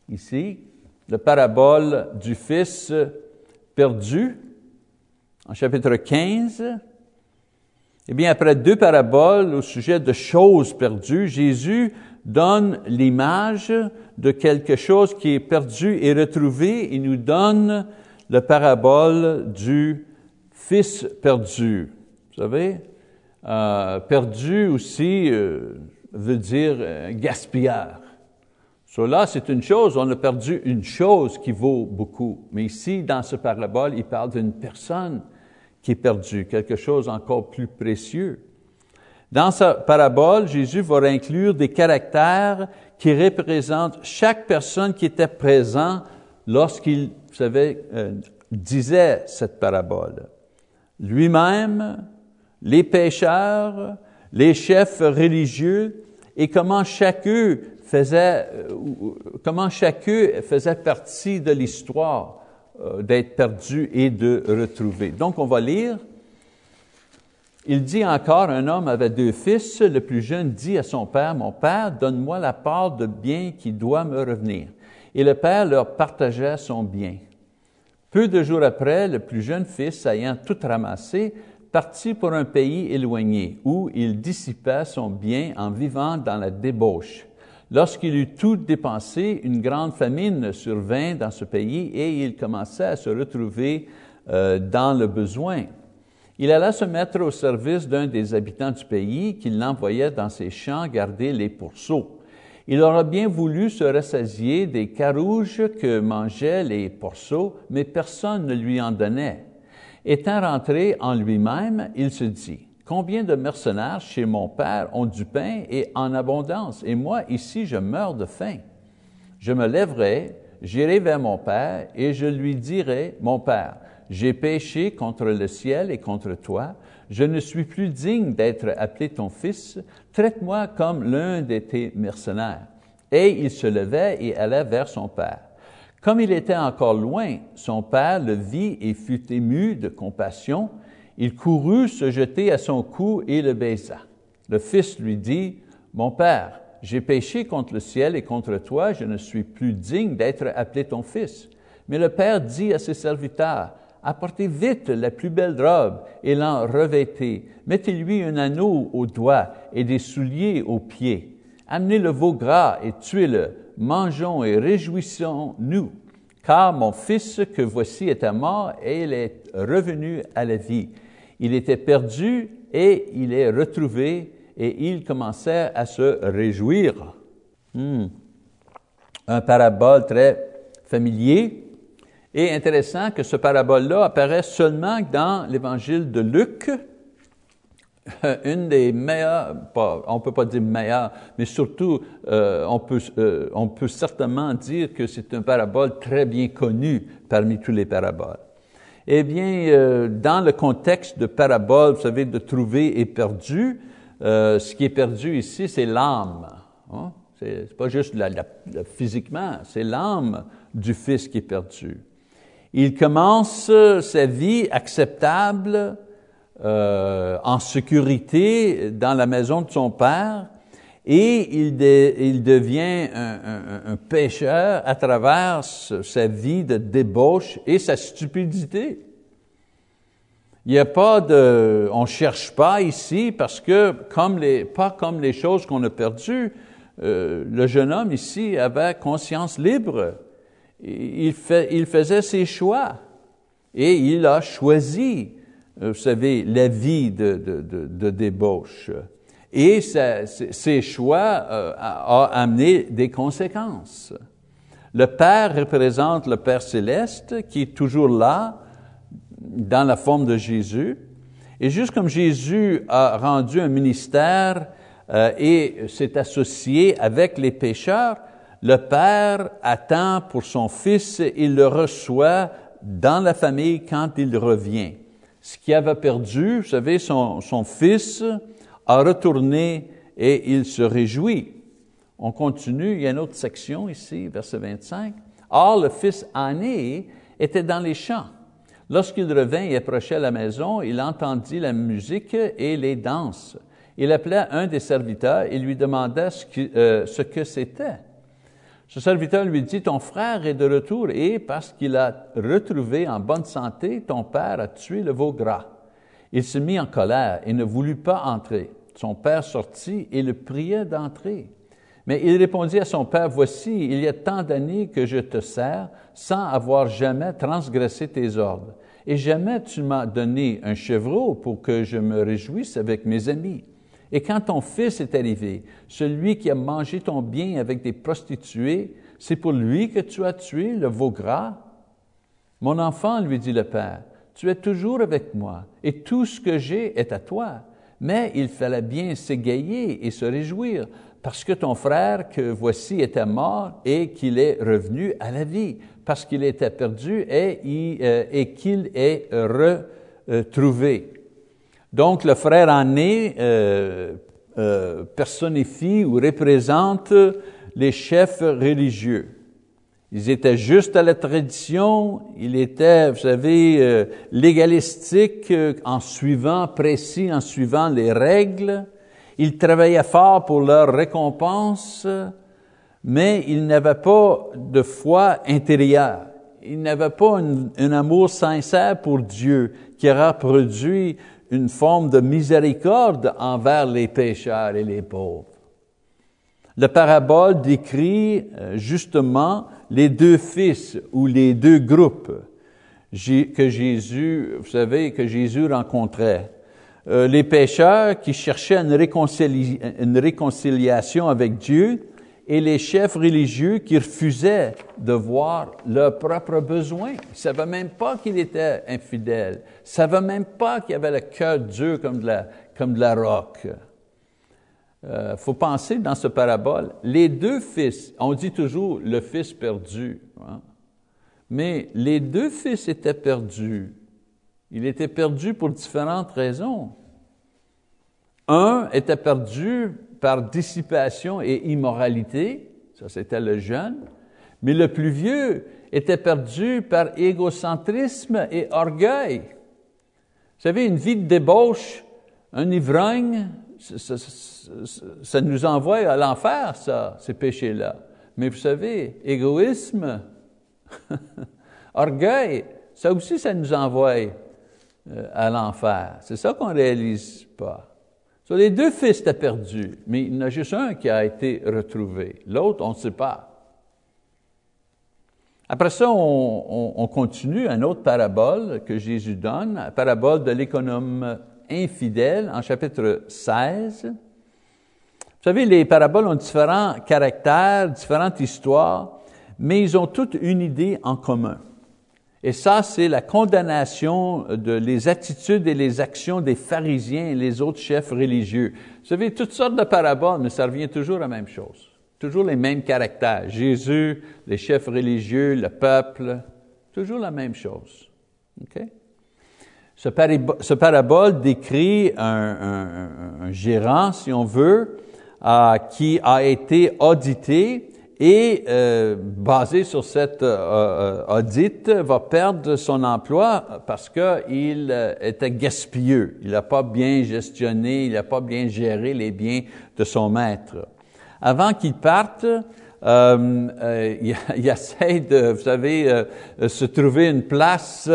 A: ici, le parabole du Fils perdu, en chapitre 15. Eh bien, après deux paraboles au sujet de choses perdues, Jésus donne l'image de quelque chose qui est perdu et retrouvé. Il nous donne le parabole du Fils perdu. Vous savez, euh, perdu aussi euh, veut dire euh, gaspilleur. Cela, c'est une chose, on a perdu une chose qui vaut beaucoup. Mais ici, dans ce parabole, il parle d'une personne qui est perdue, quelque chose encore plus précieux. Dans sa parabole, Jésus va inclure des caractères qui représentent chaque personne qui était présent lorsqu'il, vous savez, disait cette parabole. Lui-même, les pécheurs, les chefs religieux, et comment chacun faisait, euh, comment chacun faisait partie de l'histoire euh, d'être perdu et de retrouver. Donc, on va lire. Il dit encore, un homme avait deux fils. Le plus jeune dit à son père, Mon père, donne-moi la part de bien qui doit me revenir. Et le père leur partagea son bien. Peu de jours après, le plus jeune fils, ayant tout ramassé, partit pour un pays éloigné, où il dissipa son bien en vivant dans la débauche. Lorsqu'il eut tout dépensé, une grande famine survint dans ce pays et il commença à se retrouver euh, dans le besoin. Il alla se mettre au service d'un des habitants du pays qui l'envoyait dans ses champs garder les pourceaux. Il aurait bien voulu se rassasier des carouges que mangeaient les pourceaux, mais personne ne lui en donnait. Étant rentré en lui-même, il se dit, Combien de mercenaires chez mon père ont du pain et en abondance, et moi ici je meurs de faim. Je me lèverai, j'irai vers mon père, et je lui dirai, Mon père, j'ai péché contre le ciel et contre toi, je ne suis plus digne d'être appelé ton fils, traite-moi comme l'un de tes mercenaires. Et il se levait et allait vers son père. Comme il était encore loin, son père le vit et fut ému de compassion. Il courut se jeter à son cou et le baisa. Le fils lui dit, Mon père, j'ai péché contre le ciel et contre toi, je ne suis plus digne d'être appelé ton fils. Mais le père dit à ses serviteurs, Apportez vite la plus belle robe et l'en revêtez. Mettez-lui un anneau au doigt et des souliers aux pieds. Amenez le veau gras et tuez-le mangeons et réjouissons-nous, car mon fils que voici était mort et il est revenu à la vie. Il était perdu et il est retrouvé et il commençait à se réjouir. Hmm. un parabole très familier. Et intéressant que ce parabole-là apparaît seulement dans l'évangile de Luc, une des meilleures, on ne peut pas dire meilleure, mais surtout, euh, on, peut, euh, on peut certainement dire que c'est un parabole très bien connu parmi tous les paraboles. Eh bien, euh, dans le contexte de parabole, vous savez, de trouver et perdu, ce qui est perdu ici, c'est l'âme. Hein? C'est pas juste la, physiquement, c'est l'âme du Fils qui est perdu. Il commence sa vie acceptable, euh, en sécurité dans la maison de son père et il, devient un, pécheur à travers sa vie de débauche et sa stupidité. Il n'y a pas de, on cherche pas ici parce que comme les, pas comme les choses qu'on a perdues, euh, le jeune homme ici avait conscience libre. Il, fait, il faisait ses choix et il a choisi, vous savez, la vie de, débauche. Et ces choix euh, ont amené des conséquences. Le Père représente le Père céleste qui est toujours là dans la forme de Jésus. Et juste comme Jésus a rendu un ministère euh, et s'est associé avec les pécheurs, le Père attend pour son Fils, il le reçoit dans la famille quand il revient. Ce qu'il avait perdu, vous savez, son, Fils a retourné et il se réjouit. On continue, il y a une autre section ici, verset 25. Or, le fils aîné était dans les champs. Lorsqu'il revint et approchait la maison, il entendit la musique et les danses. Il appela un des serviteurs et lui demanda ce euh, ce que c'était. Ce serviteur lui dit, ton frère est de retour et parce qu'il a retrouvé en bonne santé, ton père a tué le veau gras. Il se mit en colère et ne voulut pas entrer. Son père sortit et le priait d'entrer. Mais il répondit à son père, Voici, il y a tant d'années que je te sers sans avoir jamais transgressé tes ordres. Et jamais tu m'as donné un chevreau pour que je me réjouisse avec mes amis. Et quand ton fils est arrivé, celui qui a mangé ton bien avec des prostituées, c'est pour lui que tu as tué le veau gras? Mon enfant, lui dit le père, tu es toujours avec moi, et tout ce que j'ai est à toi. Mais il fallait bien s'égayer et se réjouir, parce que ton frère que voici était mort et qu'il est revenu à la vie, parce qu'il était perdu et, euh, et qu'il est retrouvé. Donc, le frère aîné euh, euh, personnifie ou représente les chefs religieux. Ils étaient justes à la tradition, ils étaient, vous savez, euh, légalistiques euh, en suivant, précis en suivant les règles. Ils travaillaient fort pour leur récompense, mais ils n'avaient pas de foi intérieure. Ils n'avaient pas un, amour sincère pour Dieu qui aura produit une forme de miséricorde envers les pécheurs et les pauvres. La parabole décrit euh, justement les deux fils ou les deux groupes que Jésus, vous savez, que Jésus rencontrait. Euh, les pécheurs qui cherchaient une, une réconciliation avec Dieu et les chefs religieux qui refusaient de voir leurs propres besoins. Ils ne savaient même pas qu'il était infidèle. Ils ne savaient même pas qu'il avait le cœur dur comme de la, comme de la roque. Il euh, faut penser dans ce parabole, les deux fils, on dit toujours le fils perdu, hein? mais les deux fils étaient perdus. Il était perdu pour différentes raisons. Un était perdu par dissipation et immoralité, ça c'était le jeune, mais le plus vieux était perdu par égocentrisme et orgueil. Vous savez, une vie de débauche, un ivrogne, ça, nous envoie à l'enfer, ça, ces péchés-là. Mais vous savez, égoïsme, orgueil, ça aussi, ça nous envoie euh, à l'enfer. C'est ça qu'on réalise pas les deux fils étaient perdus, mais il y en a juste un qui a été retrouvé. L'autre, on ne sait pas. Après ça, on, continue une autre parabole que Jésus donne, la parabole de l'économe infidèle en chapitre 16. Vous savez, les paraboles ont différents caractères, différentes histoires. mais ils ont toutes une idée en commun. Et ça, c'est la condamnation de les attitudes et les actions des pharisiens et les autres chefs religieux. Vous savez, toutes sortes de paraboles, mais ça revient toujours à la même chose. Toujours les mêmes caractères. Jésus, les chefs religieux, le peuple, toujours la même chose. Ce, parabole décrit un, gérant, si on veut, euh, qui a été audité et euh, basé sur cette euh, euh, audit, va perdre son emploi parce qu'il euh, était gaspilleux. Il n'a pas bien gestionné, il n'a pas bien géré les biens de son maître. Avant qu'il parte, euh, euh, il, essaie de, vous savez, se trouver une place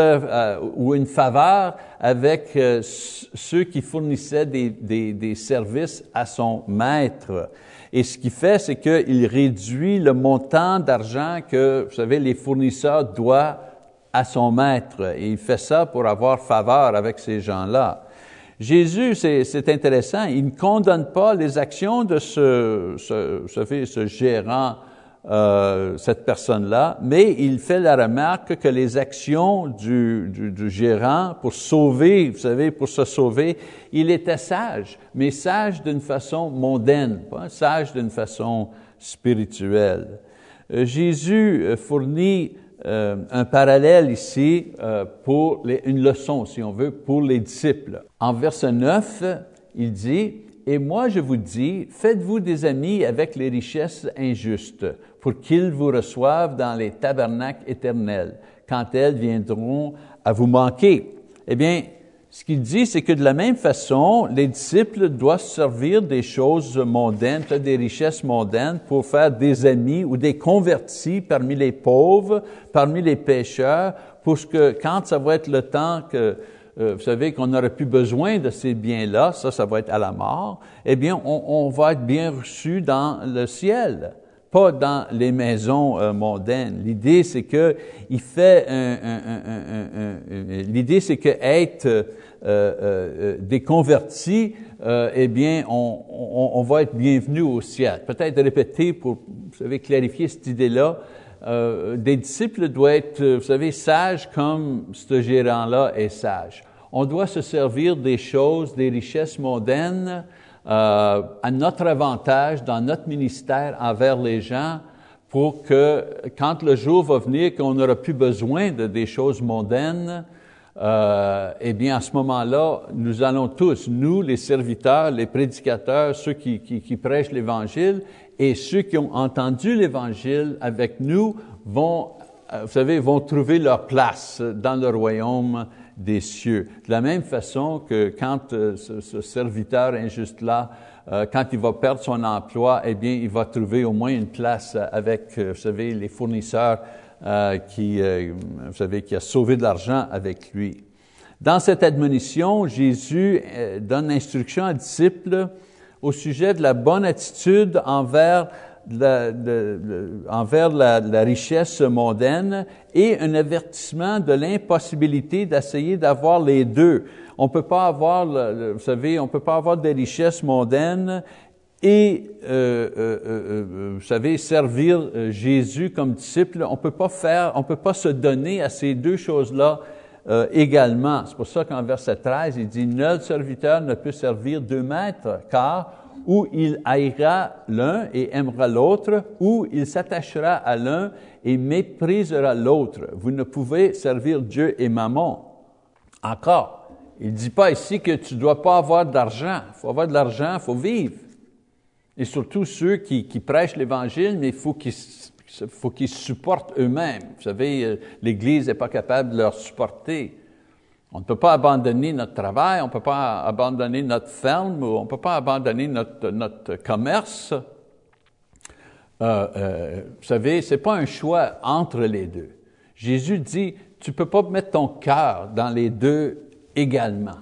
A: ou une faveur avec ceux qui fournissaient des services à son maître. Et ce qu'il fait, c'est qu'il réduit le montant d'argent que, vous savez, les fournisseurs doivent à son maître. Et il fait ça pour avoir faveur avec ces gens-là. Jésus, c'est intéressant, il ne condamne pas les actions de ce, ce, ce, ce gérant euh, cette personne-là, mais il fait la remarque que les actions du, du, du, gérant pour sauver, vous savez, pour se sauver, il était sage, mais sage d'une façon mondaine, pas sage d'une façon spirituelle. Euh, Jésus euh, fournit un parallèle ici pour les, une leçon, si on veut, pour les disciples. En verset 9, il dit, et moi je vous dis, faites-vous des amis avec les richesses injustes, pour qu'ils vous reçoivent dans les tabernacles éternels, quand elles viendront à vous manquer. Eh bien, ce qu'il dit, c'est que de la même façon, les disciples doivent servir des choses mondaines, des richesses mondaines, pour faire des amis ou des convertis parmi les pauvres, parmi les pécheurs, pour que quand ça va être le temps que euh, vous savez qu'on n'aurait plus besoin de ces biens-là, ça, ça va être à la mort, eh bien, on, on va être bien reçu dans le ciel, pas dans les maisons euh, mondaines. L'idée, c'est que il fait l'idée, c'est que être euh, euh, des convertis, eh bien, on, on, va être bienvenu au ciel. Peut-être répéter pour, vous savez, clarifier cette idée-là. Euh, des disciples doivent être, euh, vous savez, sages comme ce gérant-là est sage. On doit se servir des choses, des richesses mondaines euh, à notre avantage dans notre ministère envers les gens pour que quand le jour va venir qu'on n'aura plus besoin de des choses mondaines, euh, eh bien, à ce moment-là, nous allons tous, nous, les serviteurs, les prédicateurs, ceux qui, qui, prêchent l'Évangile, et ceux qui ont entendu l'Évangile avec nous vont, euh, vous savez, vont trouver leur place dans le royaume des cieux. De la même façon que quand euh, ce, ce, serviteur injuste-là, euh, quand il va perdre son emploi, eh bien, il va trouver au moins une place avec, vous savez, les fournisseurs qui, vous savez, qui a sauvé de l'argent avec lui. Dans cette admonition, Jésus donne l'instruction aux disciples au sujet de la bonne attitude envers envers la, la, richesse mondaine et un avertissement de l'impossibilité d'essayer d'avoir les deux. On peut pas avoir, vous savez, on peut pas avoir des richesses mondaines et, euh, euh, euh, vous savez, servir Jésus comme disciple. On peut pas faire, on peut pas se donner à ces deux choses-là euh, également. C'est pour ça qu'en verset 13, il dit, Nul serviteur ne peut servir deux maîtres, car ou il haïra l'un et aimera l'autre, ou il s'attachera à l'un et méprisera l'autre. Vous ne pouvez servir Dieu et maman. Encore, il ne dit pas ici que tu ne dois pas avoir d'argent. Il faut avoir de l'argent, il faut vivre. Et surtout ceux qui, qui prêchent l'Évangile, mais il faut qu'ils il faut qu'ils supportent eux-mêmes. Vous savez, euh, l'Église n'est pas capable de leur supporter. On ne peut pas abandonner notre travail, on ne peut pas abandonner notre ferme, on ne peut pas abandonner notre, notre commerce. Euh, euh, vous savez, ce n'est pas un choix entre les deux. Jésus dit, tu ne peux pas mettre ton cœur dans les deux également.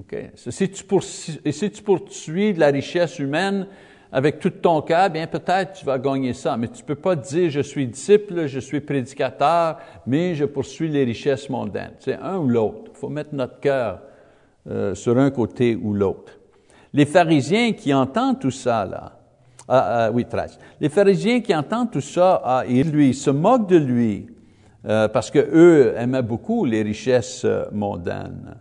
A: Okay? Si, tu poursuis, si tu poursuis la richesse humaine, avec tout ton cœur, bien peut-être tu vas gagner ça, mais tu ne peux pas dire je suis disciple, je suis prédicateur, mais je poursuis les richesses mondaines. C'est un ou l'autre. Il faut mettre notre cœur euh, sur un côté ou l'autre. Les pharisiens qui entendent tout ça, là, Ah, ah, oui, 13. Les pharisiens qui entendent tout ça, ah, ils lui se moquent de lui euh, parce que eux aimaient beaucoup les richesses euh, mondaines.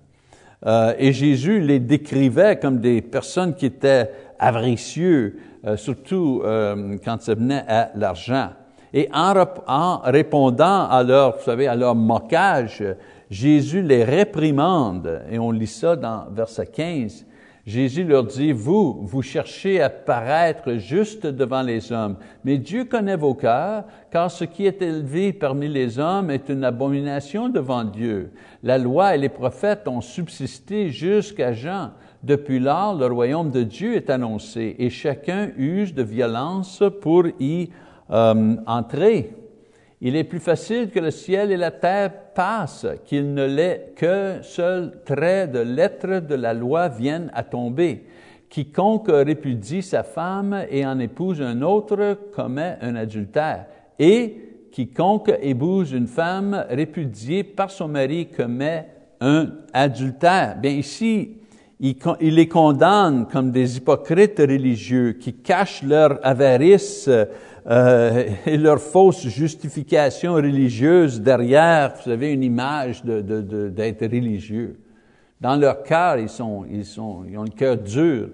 A: Euh, et Jésus les décrivait comme des personnes qui étaient avaricieux, euh, surtout euh, quand ça venait à l'argent. Et en, répondant à leur, vous savez, à leur moquage, Jésus les réprimande, et on lit ça dans verset 15. Jésus leur dit, vous, vous cherchez à paraître juste devant les hommes, mais Dieu connaît vos cœurs, car ce qui est élevé parmi les hommes est une abomination devant Dieu. La loi et les prophètes ont subsisté jusqu'à Jean. Depuis lors, le royaume de Dieu est annoncé et chacun use de violence pour y euh, entrer. Il est plus facile que le ciel et la terre passent qu'il ne l'est qu'un seul trait de lettre de la loi vienne à tomber. Quiconque répudie sa femme et en épouse un autre commet un adultère. Et quiconque épouse une femme répudiée par son mari commet un adultère. Bien ici, il les condamne comme des hypocrites religieux qui cachent leur avarice euh, et leur fausse justification religieuse derrière, vous savez, une image d'être religieux. Dans leur cœur, ils, sont, ils, sont, ils ont le cœur dur,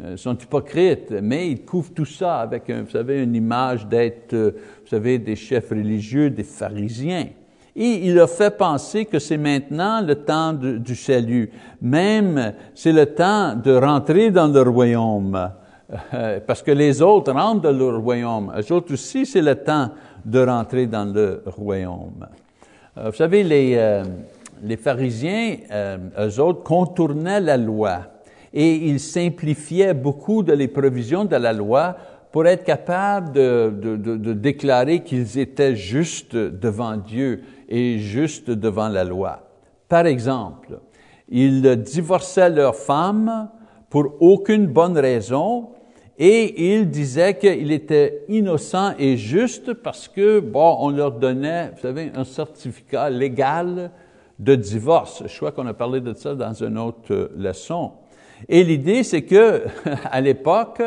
A: euh, sont hypocrites, mais ils couvrent tout ça avec, vous savez, une image d'être, euh, vous savez, des chefs religieux, des pharisiens. Et il a fait penser que c'est maintenant le temps du salut. Même, c'est le temps de rentrer dans le royaume. Euh, parce que les autres rentrent dans le royaume. Les autres aussi, c'est le temps de rentrer dans le royaume. Euh, vous savez, les, euh, les pharisiens, eux autres, contournaient la loi et ils simplifiaient beaucoup de les provisions de la loi pour être capables de, de, de, de déclarer qu'ils étaient justes devant Dieu et justes devant la loi. Par exemple, ils divorçaient leurs femmes pour aucune bonne raison et il disait qu'il était innocent et juste parce que, bon, on leur donnait, vous savez, un certificat légal de divorce. Je crois qu'on a parlé de ça dans une autre euh, leçon. Et l'idée, c'est que, à l'époque,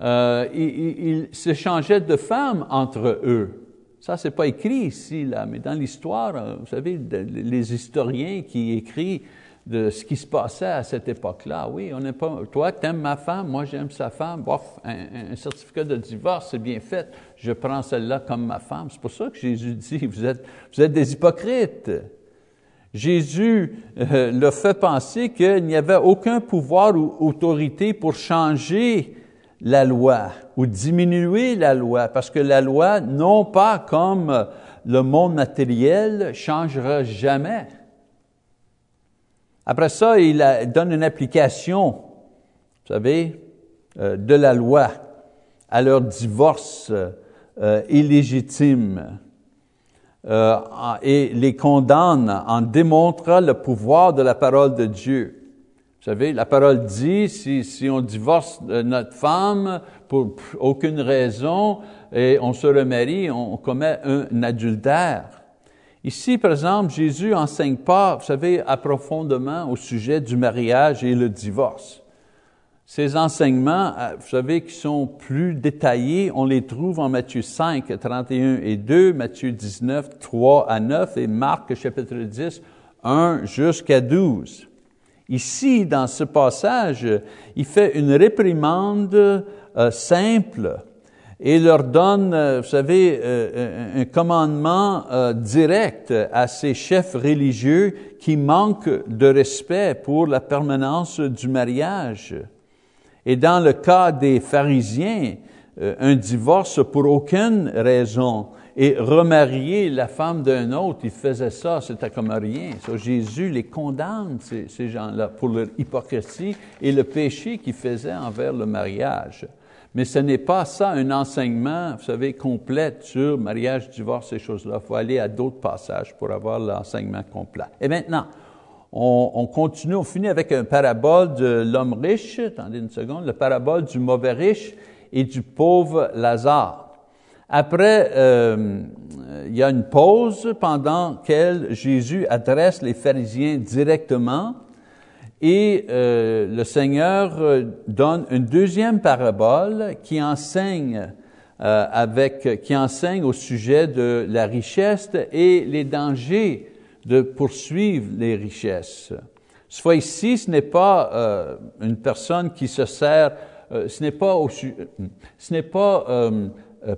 A: euh, ils, s'échangeaient de femmes entre eux. Ça, c'est pas écrit ici, là, mais dans l'histoire, euh, vous savez, les historiens qui écrivent de ce qui se passait à cette époque-là. Oui, on n'est pas. Toi, tu aimes ma femme, moi j'aime sa femme. Bof, un, certificat de divorce, c'est bien fait. Je prends celle-là comme ma femme. C'est pour ça que Jésus dit vous êtes, des hypocrites. Jésus euh, leur fait penser qu'il n'y avait aucun pouvoir ou autorité pour changer la loi ou diminuer la loi, parce que la loi, non pas comme le monde matériel, changera jamais. Après ça, il donne une application, vous savez, euh, de la loi à leur divorce euh, illégitime euh, et les condamne en démontrant le pouvoir de la parole de Dieu. Vous savez, la parole dit, si on divorce notre femme pour aucune raison et on se remarie, on commet un adultère. Ici, par exemple, Jésus enseigne pas, vous savez, approfondément au sujet du mariage et le divorce. Ces enseignements, euh, vous savez, qui sont plus détaillés, on les trouve en Matthieu 5, 31 et 2, Matthieu 19, 3 à 9 et Marc chapitre 10, 1 jusqu'à 12. Ici, dans ce passage, il fait une réprimande euh, simple et leur donne, euh, vous savez, euh, un commandement euh, direct à ces chefs religieux qui manquent de respect pour la permanence du mariage. Et dans le cas des pharisiens, un divorce pour aucune raison et remarier la femme d'un autre, ils faisaient ça, c'était comme rien. Jésus les condamne, ces, ces gens-là, pour leur hypocrisie et le péché qu'ils faisaient envers le mariage. Mais ce n'est pas ça un enseignement, vous savez, complet sur mariage, divorce, ces choses-là. Il faut aller à d'autres passages pour avoir l'enseignement complet. Et maintenant, on, continue, on finit avec un parabole de l'homme riche, attendez une seconde, le parabole du mauvais riche et du pauvre Lazare. Après, euh, il y a une pause pendant laquelle Jésus adresse les pharisiens directement Et euh, le Seigneur euh, donne une deuxième parabole qui enseigne euh, avec, qui enseigne au sujet de la richesse et les dangers de poursuivre les richesses. Fois ici, ce n'est pas euh, une personne qui se sert, euh, ce n'est pas, au, ce n'est pas euh,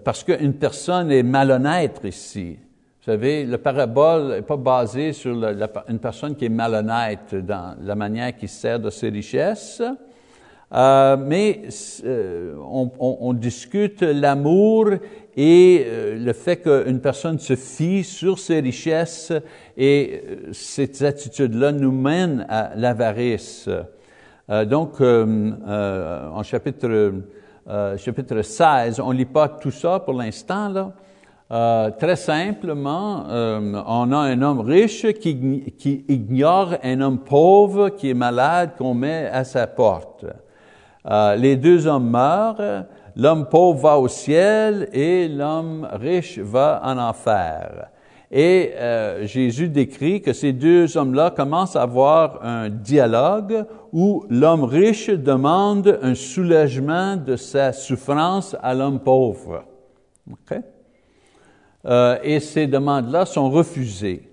A: parce qu'une personne est malhonnête ici. Vous savez, le parabole n'est pas basé sur une personne qui est malhonnête dans la manière qu'il sert de ses richesses, euh, mais euh, on, on, on, discute l'amour et euh, le fait qu'une personne se fie sur ses richesses et cette attitude-là nous mène à l'avarice. donc, en chapitre, chapitre 16, on lit pas tout ça pour l'instant, là. Euh, très simplement, euh, on a un homme riche qui, ignore un homme pauvre qui est malade qu'on met à sa porte. Euh, les deux hommes meurent, l'homme pauvre va au ciel et l'homme riche va en enfer. Et euh, Jésus décrit que ces deux hommes-là commencent à avoir un dialogue où l'homme riche demande un soulagement de sa souffrance à l'homme pauvre. Okay? Euh, et ces demandes-là sont refusées.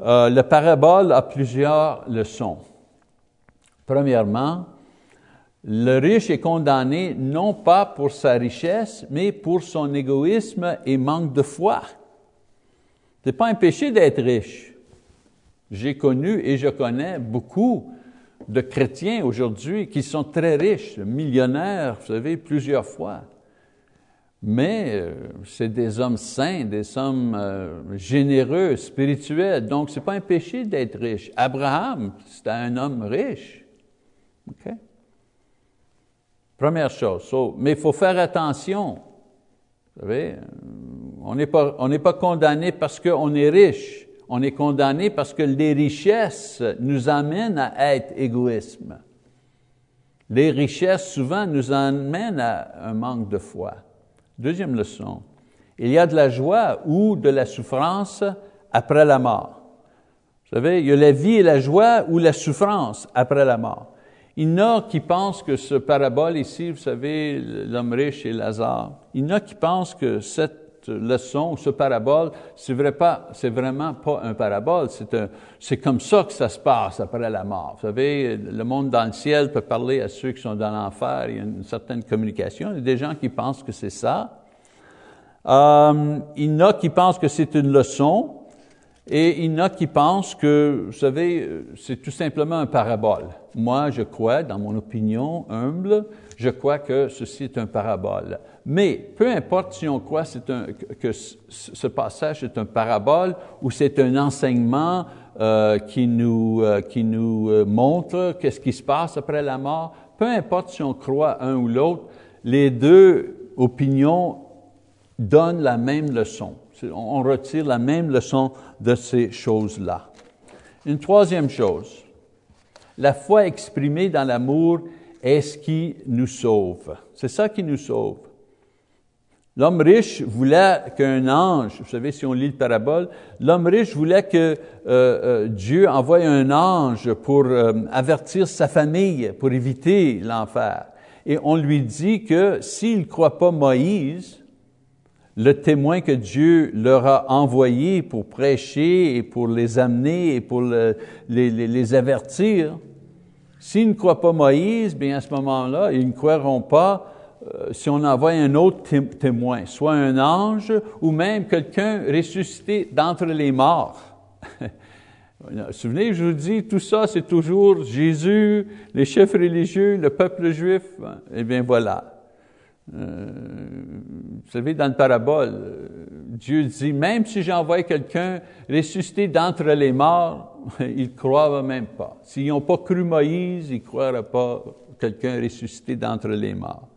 A: Euh, le parabole a plusieurs leçons. Premièrement, le riche est condamné non pas pour sa richesse, mais pour son égoïsme et manque de foi. Ce n'est pas un péché d'être riche. J'ai connu et je connais beaucoup de chrétiens aujourd'hui qui sont très riches, millionnaires, vous savez, plusieurs fois. Mais euh, c'est des hommes saints, des hommes euh, généreux, spirituels. Donc, ce n'est pas un péché d'être riche. Abraham, c'était un homme riche. Première chose. mais il faut faire attention. Vous savez, on n'est pas, pas condamné parce qu'on est riche. On est condamné parce que les richesses nous amènent à être égoïsme. Les richesses, souvent, nous amènent à un manque de foi. Deuxième leçon. Il y a de la joie ou de la souffrance après la mort. Vous savez, il y a la vie et la joie ou la souffrance après la mort. Il y en a qui pensent que ce parabole ici, vous savez, l'homme riche et Lazare, il y en a qui pensent que cette leçon, ce parabole, c'est vrai vraiment pas un parabole, c'est comme ça que ça se passe après la mort. Vous savez, le monde dans le ciel peut parler à ceux qui sont dans l'enfer, il y a une certaine communication. Il y a des gens qui pensent que c'est ça. Euh, il y en a qui pensent que c'est une leçon, et il y en a qui pensent que, vous savez, c'est tout simplement un parabole. Moi, je crois, dans mon opinion humble, je crois que ceci est un parabole. Mais peu importe si on croit que ce passage est un parabole ou c'est un enseignement euh, qui nous, euh, qui nous euh, montre qu'est-ce qui se passe après la mort, peu importe si on croit un ou l'autre, les deux opinions donnent la même leçon on retire la même leçon de ces choses-là. Une troisième chose, la foi exprimée dans l'amour est ce qui nous sauve. C'est ça qui nous sauve. L'homme riche voulait qu'un ange, vous savez, si on lit le parabole, l'homme riche voulait que euh, euh, Dieu envoie un ange pour euh, avertir sa famille, pour éviter l'enfer. Et on lui dit que s'il ne croit pas Moïse, le témoin que Dieu leur a envoyé pour prêcher et pour les amener et pour les, avertir, s'ils ne croient pas Moïse, bien à ce moment-là, ils ne croiront pas si on envoie un autre témoin, soit un ange ou même quelqu'un ressuscité d'entre les morts. Souvenez, je vous dis, tout ça, c'est toujours Jésus, les chefs religieux, le peuple juif. Eh bien, voilà. Euh, vous savez, dans le parabole, euh, Dieu dit, même si j'envoie quelqu'un ressuscité d'entre les morts, ils ne croient même pas. S'ils n'ont pas cru Moïse, ils ne croiraient pas quelqu'un ressuscité d'entre les morts.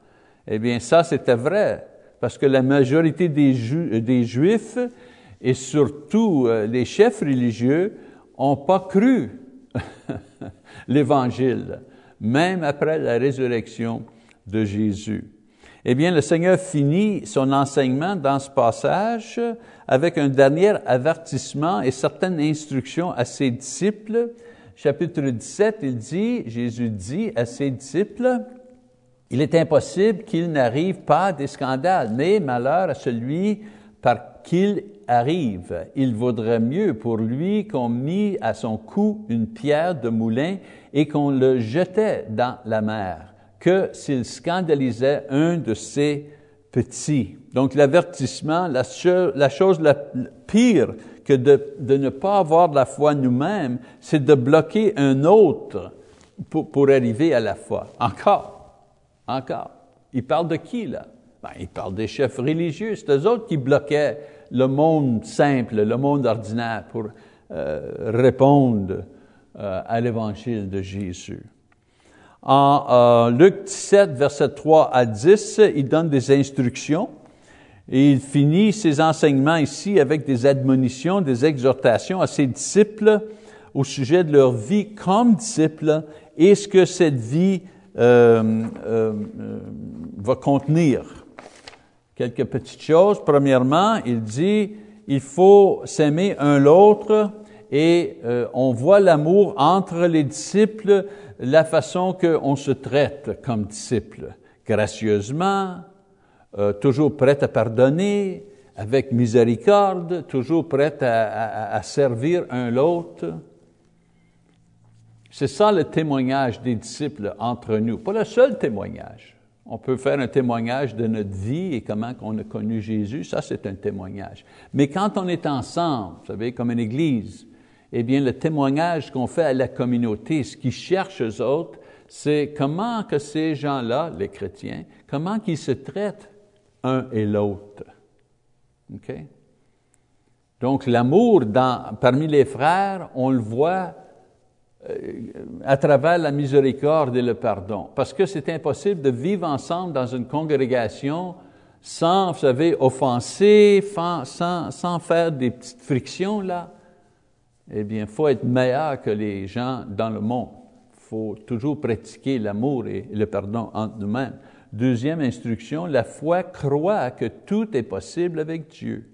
A: Eh bien, ça, c'était vrai, parce que la majorité des, Juifs, et surtout euh, les chefs religieux, n'ont pas cru l'Évangile, même après la résurrection de Jésus. Eh bien, le Seigneur finit son enseignement dans ce passage avec un dernier avertissement et certaines instructions à ses disciples. chapitre 17, il dit, Jésus dit à ses disciples, il est impossible qu'il n'arrive pas des scandales, mais malheur à celui par qu'il arrive. Il vaudrait mieux pour lui qu'on mit à son cou une pierre de moulin et qu'on le jetait dans la mer, que s'il scandalisait un de ses petits. Donc l'avertissement, la, chose la pire que de, ne pas avoir la foi nous-mêmes, c'est de bloquer un autre pour arriver à la foi. Encore, encore. Il parle de qui là? Ben, il parle des chefs religieux. C'est eux autres qui bloquaient le monde simple, le monde ordinaire pour euh, répondre euh, à l'évangile de Jésus. En euh, Luc 17, verset 3 à 10, il donne des instructions et il finit ses enseignements ici avec des admonitions, des exhortations à ses disciples au sujet de leur vie comme disciples et ce que cette vie euh, euh, va contenir. Quelques petites choses. Premièrement, il dit, il faut s'aimer un l'autre et on voit l'amour entre les disciples la façon qu'on se traite comme disciple, gracieusement, euh, toujours prêt à pardonner, avec miséricorde, toujours prêt à servir un l'autre. C'est ça le témoignage des disciples entre nous. Pas le seul témoignage. On peut faire un témoignage de notre vie et comment on a connu Jésus, ça c'est un témoignage. Mais quand on est ensemble, vous savez, comme une église, eh bien, le témoignage qu'on fait à la communauté, ce qu'ils cherchent eux autres, c'est comment que ces gens-là, les chrétiens, comment qu'ils se traitent un et l'autre. OK? Donc, l'amour parmi les frères, on le voit à travers la miséricorde et le pardon. Parce que c'est impossible de vivre ensemble dans une congrégation sans, vous savez, offenser, sans, sans faire des petites frictions, là eh bien, il faut être meilleur que les gens dans le monde. Il faut toujours pratiquer l'amour et le pardon entre nous-mêmes. Deuxième instruction, la foi croit que tout est possible avec Dieu.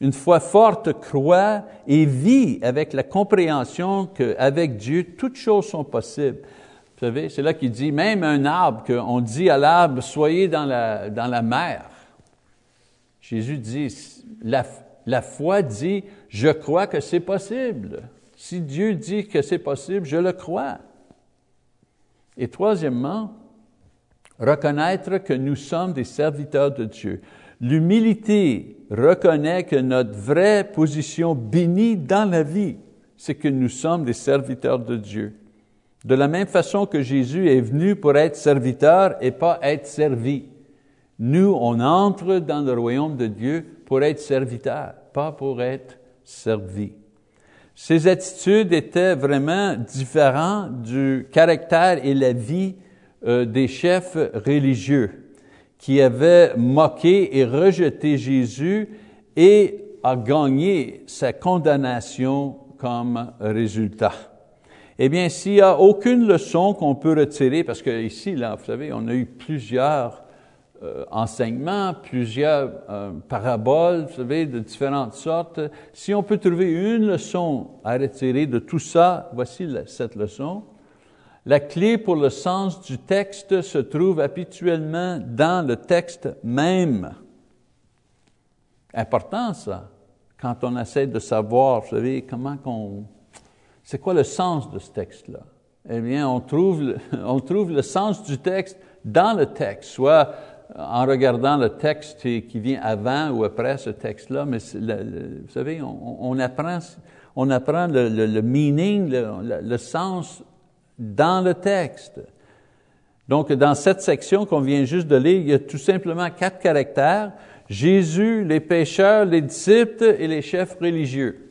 A: Une foi forte croit et vit avec la compréhension qu'avec Dieu, toutes choses sont possibles. Vous savez, c'est là qu'il dit, même un arbre, qu'on dit à l'arbre, soyez dans la, dans la mer. Jésus dit, la, la foi dit, je crois que c'est possible. Si Dieu dit que c'est possible, je le crois. Et troisièmement, reconnaître que nous sommes des serviteurs de Dieu. L'humilité reconnaît que notre vraie position bénie dans la vie, c'est que nous sommes des serviteurs de Dieu. De la même façon que Jésus est venu pour être serviteur et pas être servi. Nous, on entre dans le royaume de Dieu pour être serviteur, pas pour être servi. Ces attitudes étaient vraiment différentes du caractère et la vie euh, des chefs religieux qui avaient moqué et rejeté Jésus et a gagné sa condamnation comme résultat. Eh bien, s'il n'y a aucune leçon qu'on peut retirer, parce que ici, là, vous savez, on a eu plusieurs euh, enseignements, plusieurs euh, paraboles, vous savez, de différentes sortes. Si on peut trouver une leçon à retirer de tout ça, voici cette leçon. La clé pour le sens du texte se trouve habituellement dans le texte même. Important ça, quand on essaie de savoir, vous savez, comment qu'on... C'est quoi le sens de ce texte-là? Eh bien, on trouve, le sens du texte dans le texte, soit en regardant le texte qui vient avant ou après ce texte-là, mais vous savez, on apprend le, meaning, le, sens dans le texte. Donc, dans cette section qu'on vient juste de lire, il y a tout simplement quatre caractères. Jésus, les pécheurs, les disciples et les chefs religieux.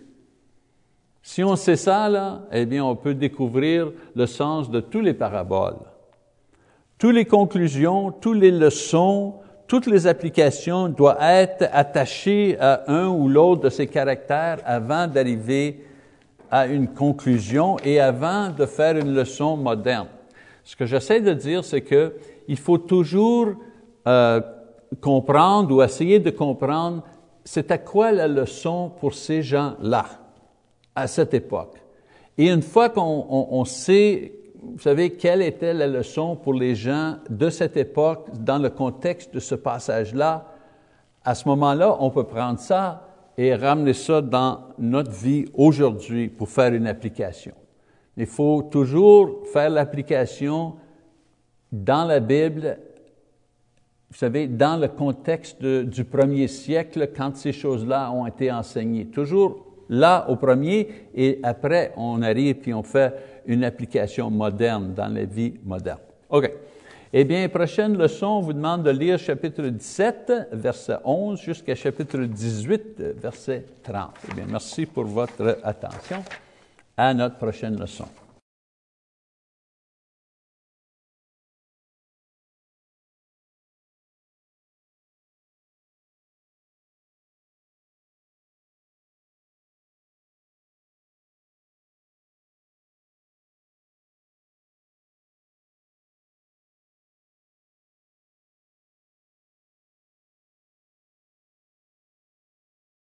A: Si on sait ça, là, eh bien, on peut découvrir le sens de tous les paraboles. Toutes les conclusions, toutes les leçons, toutes les applications doivent être attachées à un ou l'autre de ces caractères avant d'arriver à une conclusion et avant de faire une leçon moderne. Ce que j'essaie de dire, c'est que il faut toujours euh, comprendre ou essayer de comprendre à quoi la leçon pour ces gens-là, à cette époque. Et une fois qu'on sait, vous savez, quelle était la leçon pour les gens de cette époque dans le contexte de ce passage-là, à ce moment-là, on peut prendre ça et ramener ça dans notre vie aujourd'hui pour faire une application. Il faut toujours faire l'application dans la Bible, vous savez, dans le contexte du premier siècle, quand ces choses-là ont été enseignées. Toujours là au premier, et après, on arrive puis on fait une application moderne dans la vie moderne. OK. Eh bien, prochaine leçon, on vous demande de lire chapitre 17, verset 11, jusqu'à chapitre 18, verset 30. Eh bien, merci pour votre attention. À notre prochaine leçon.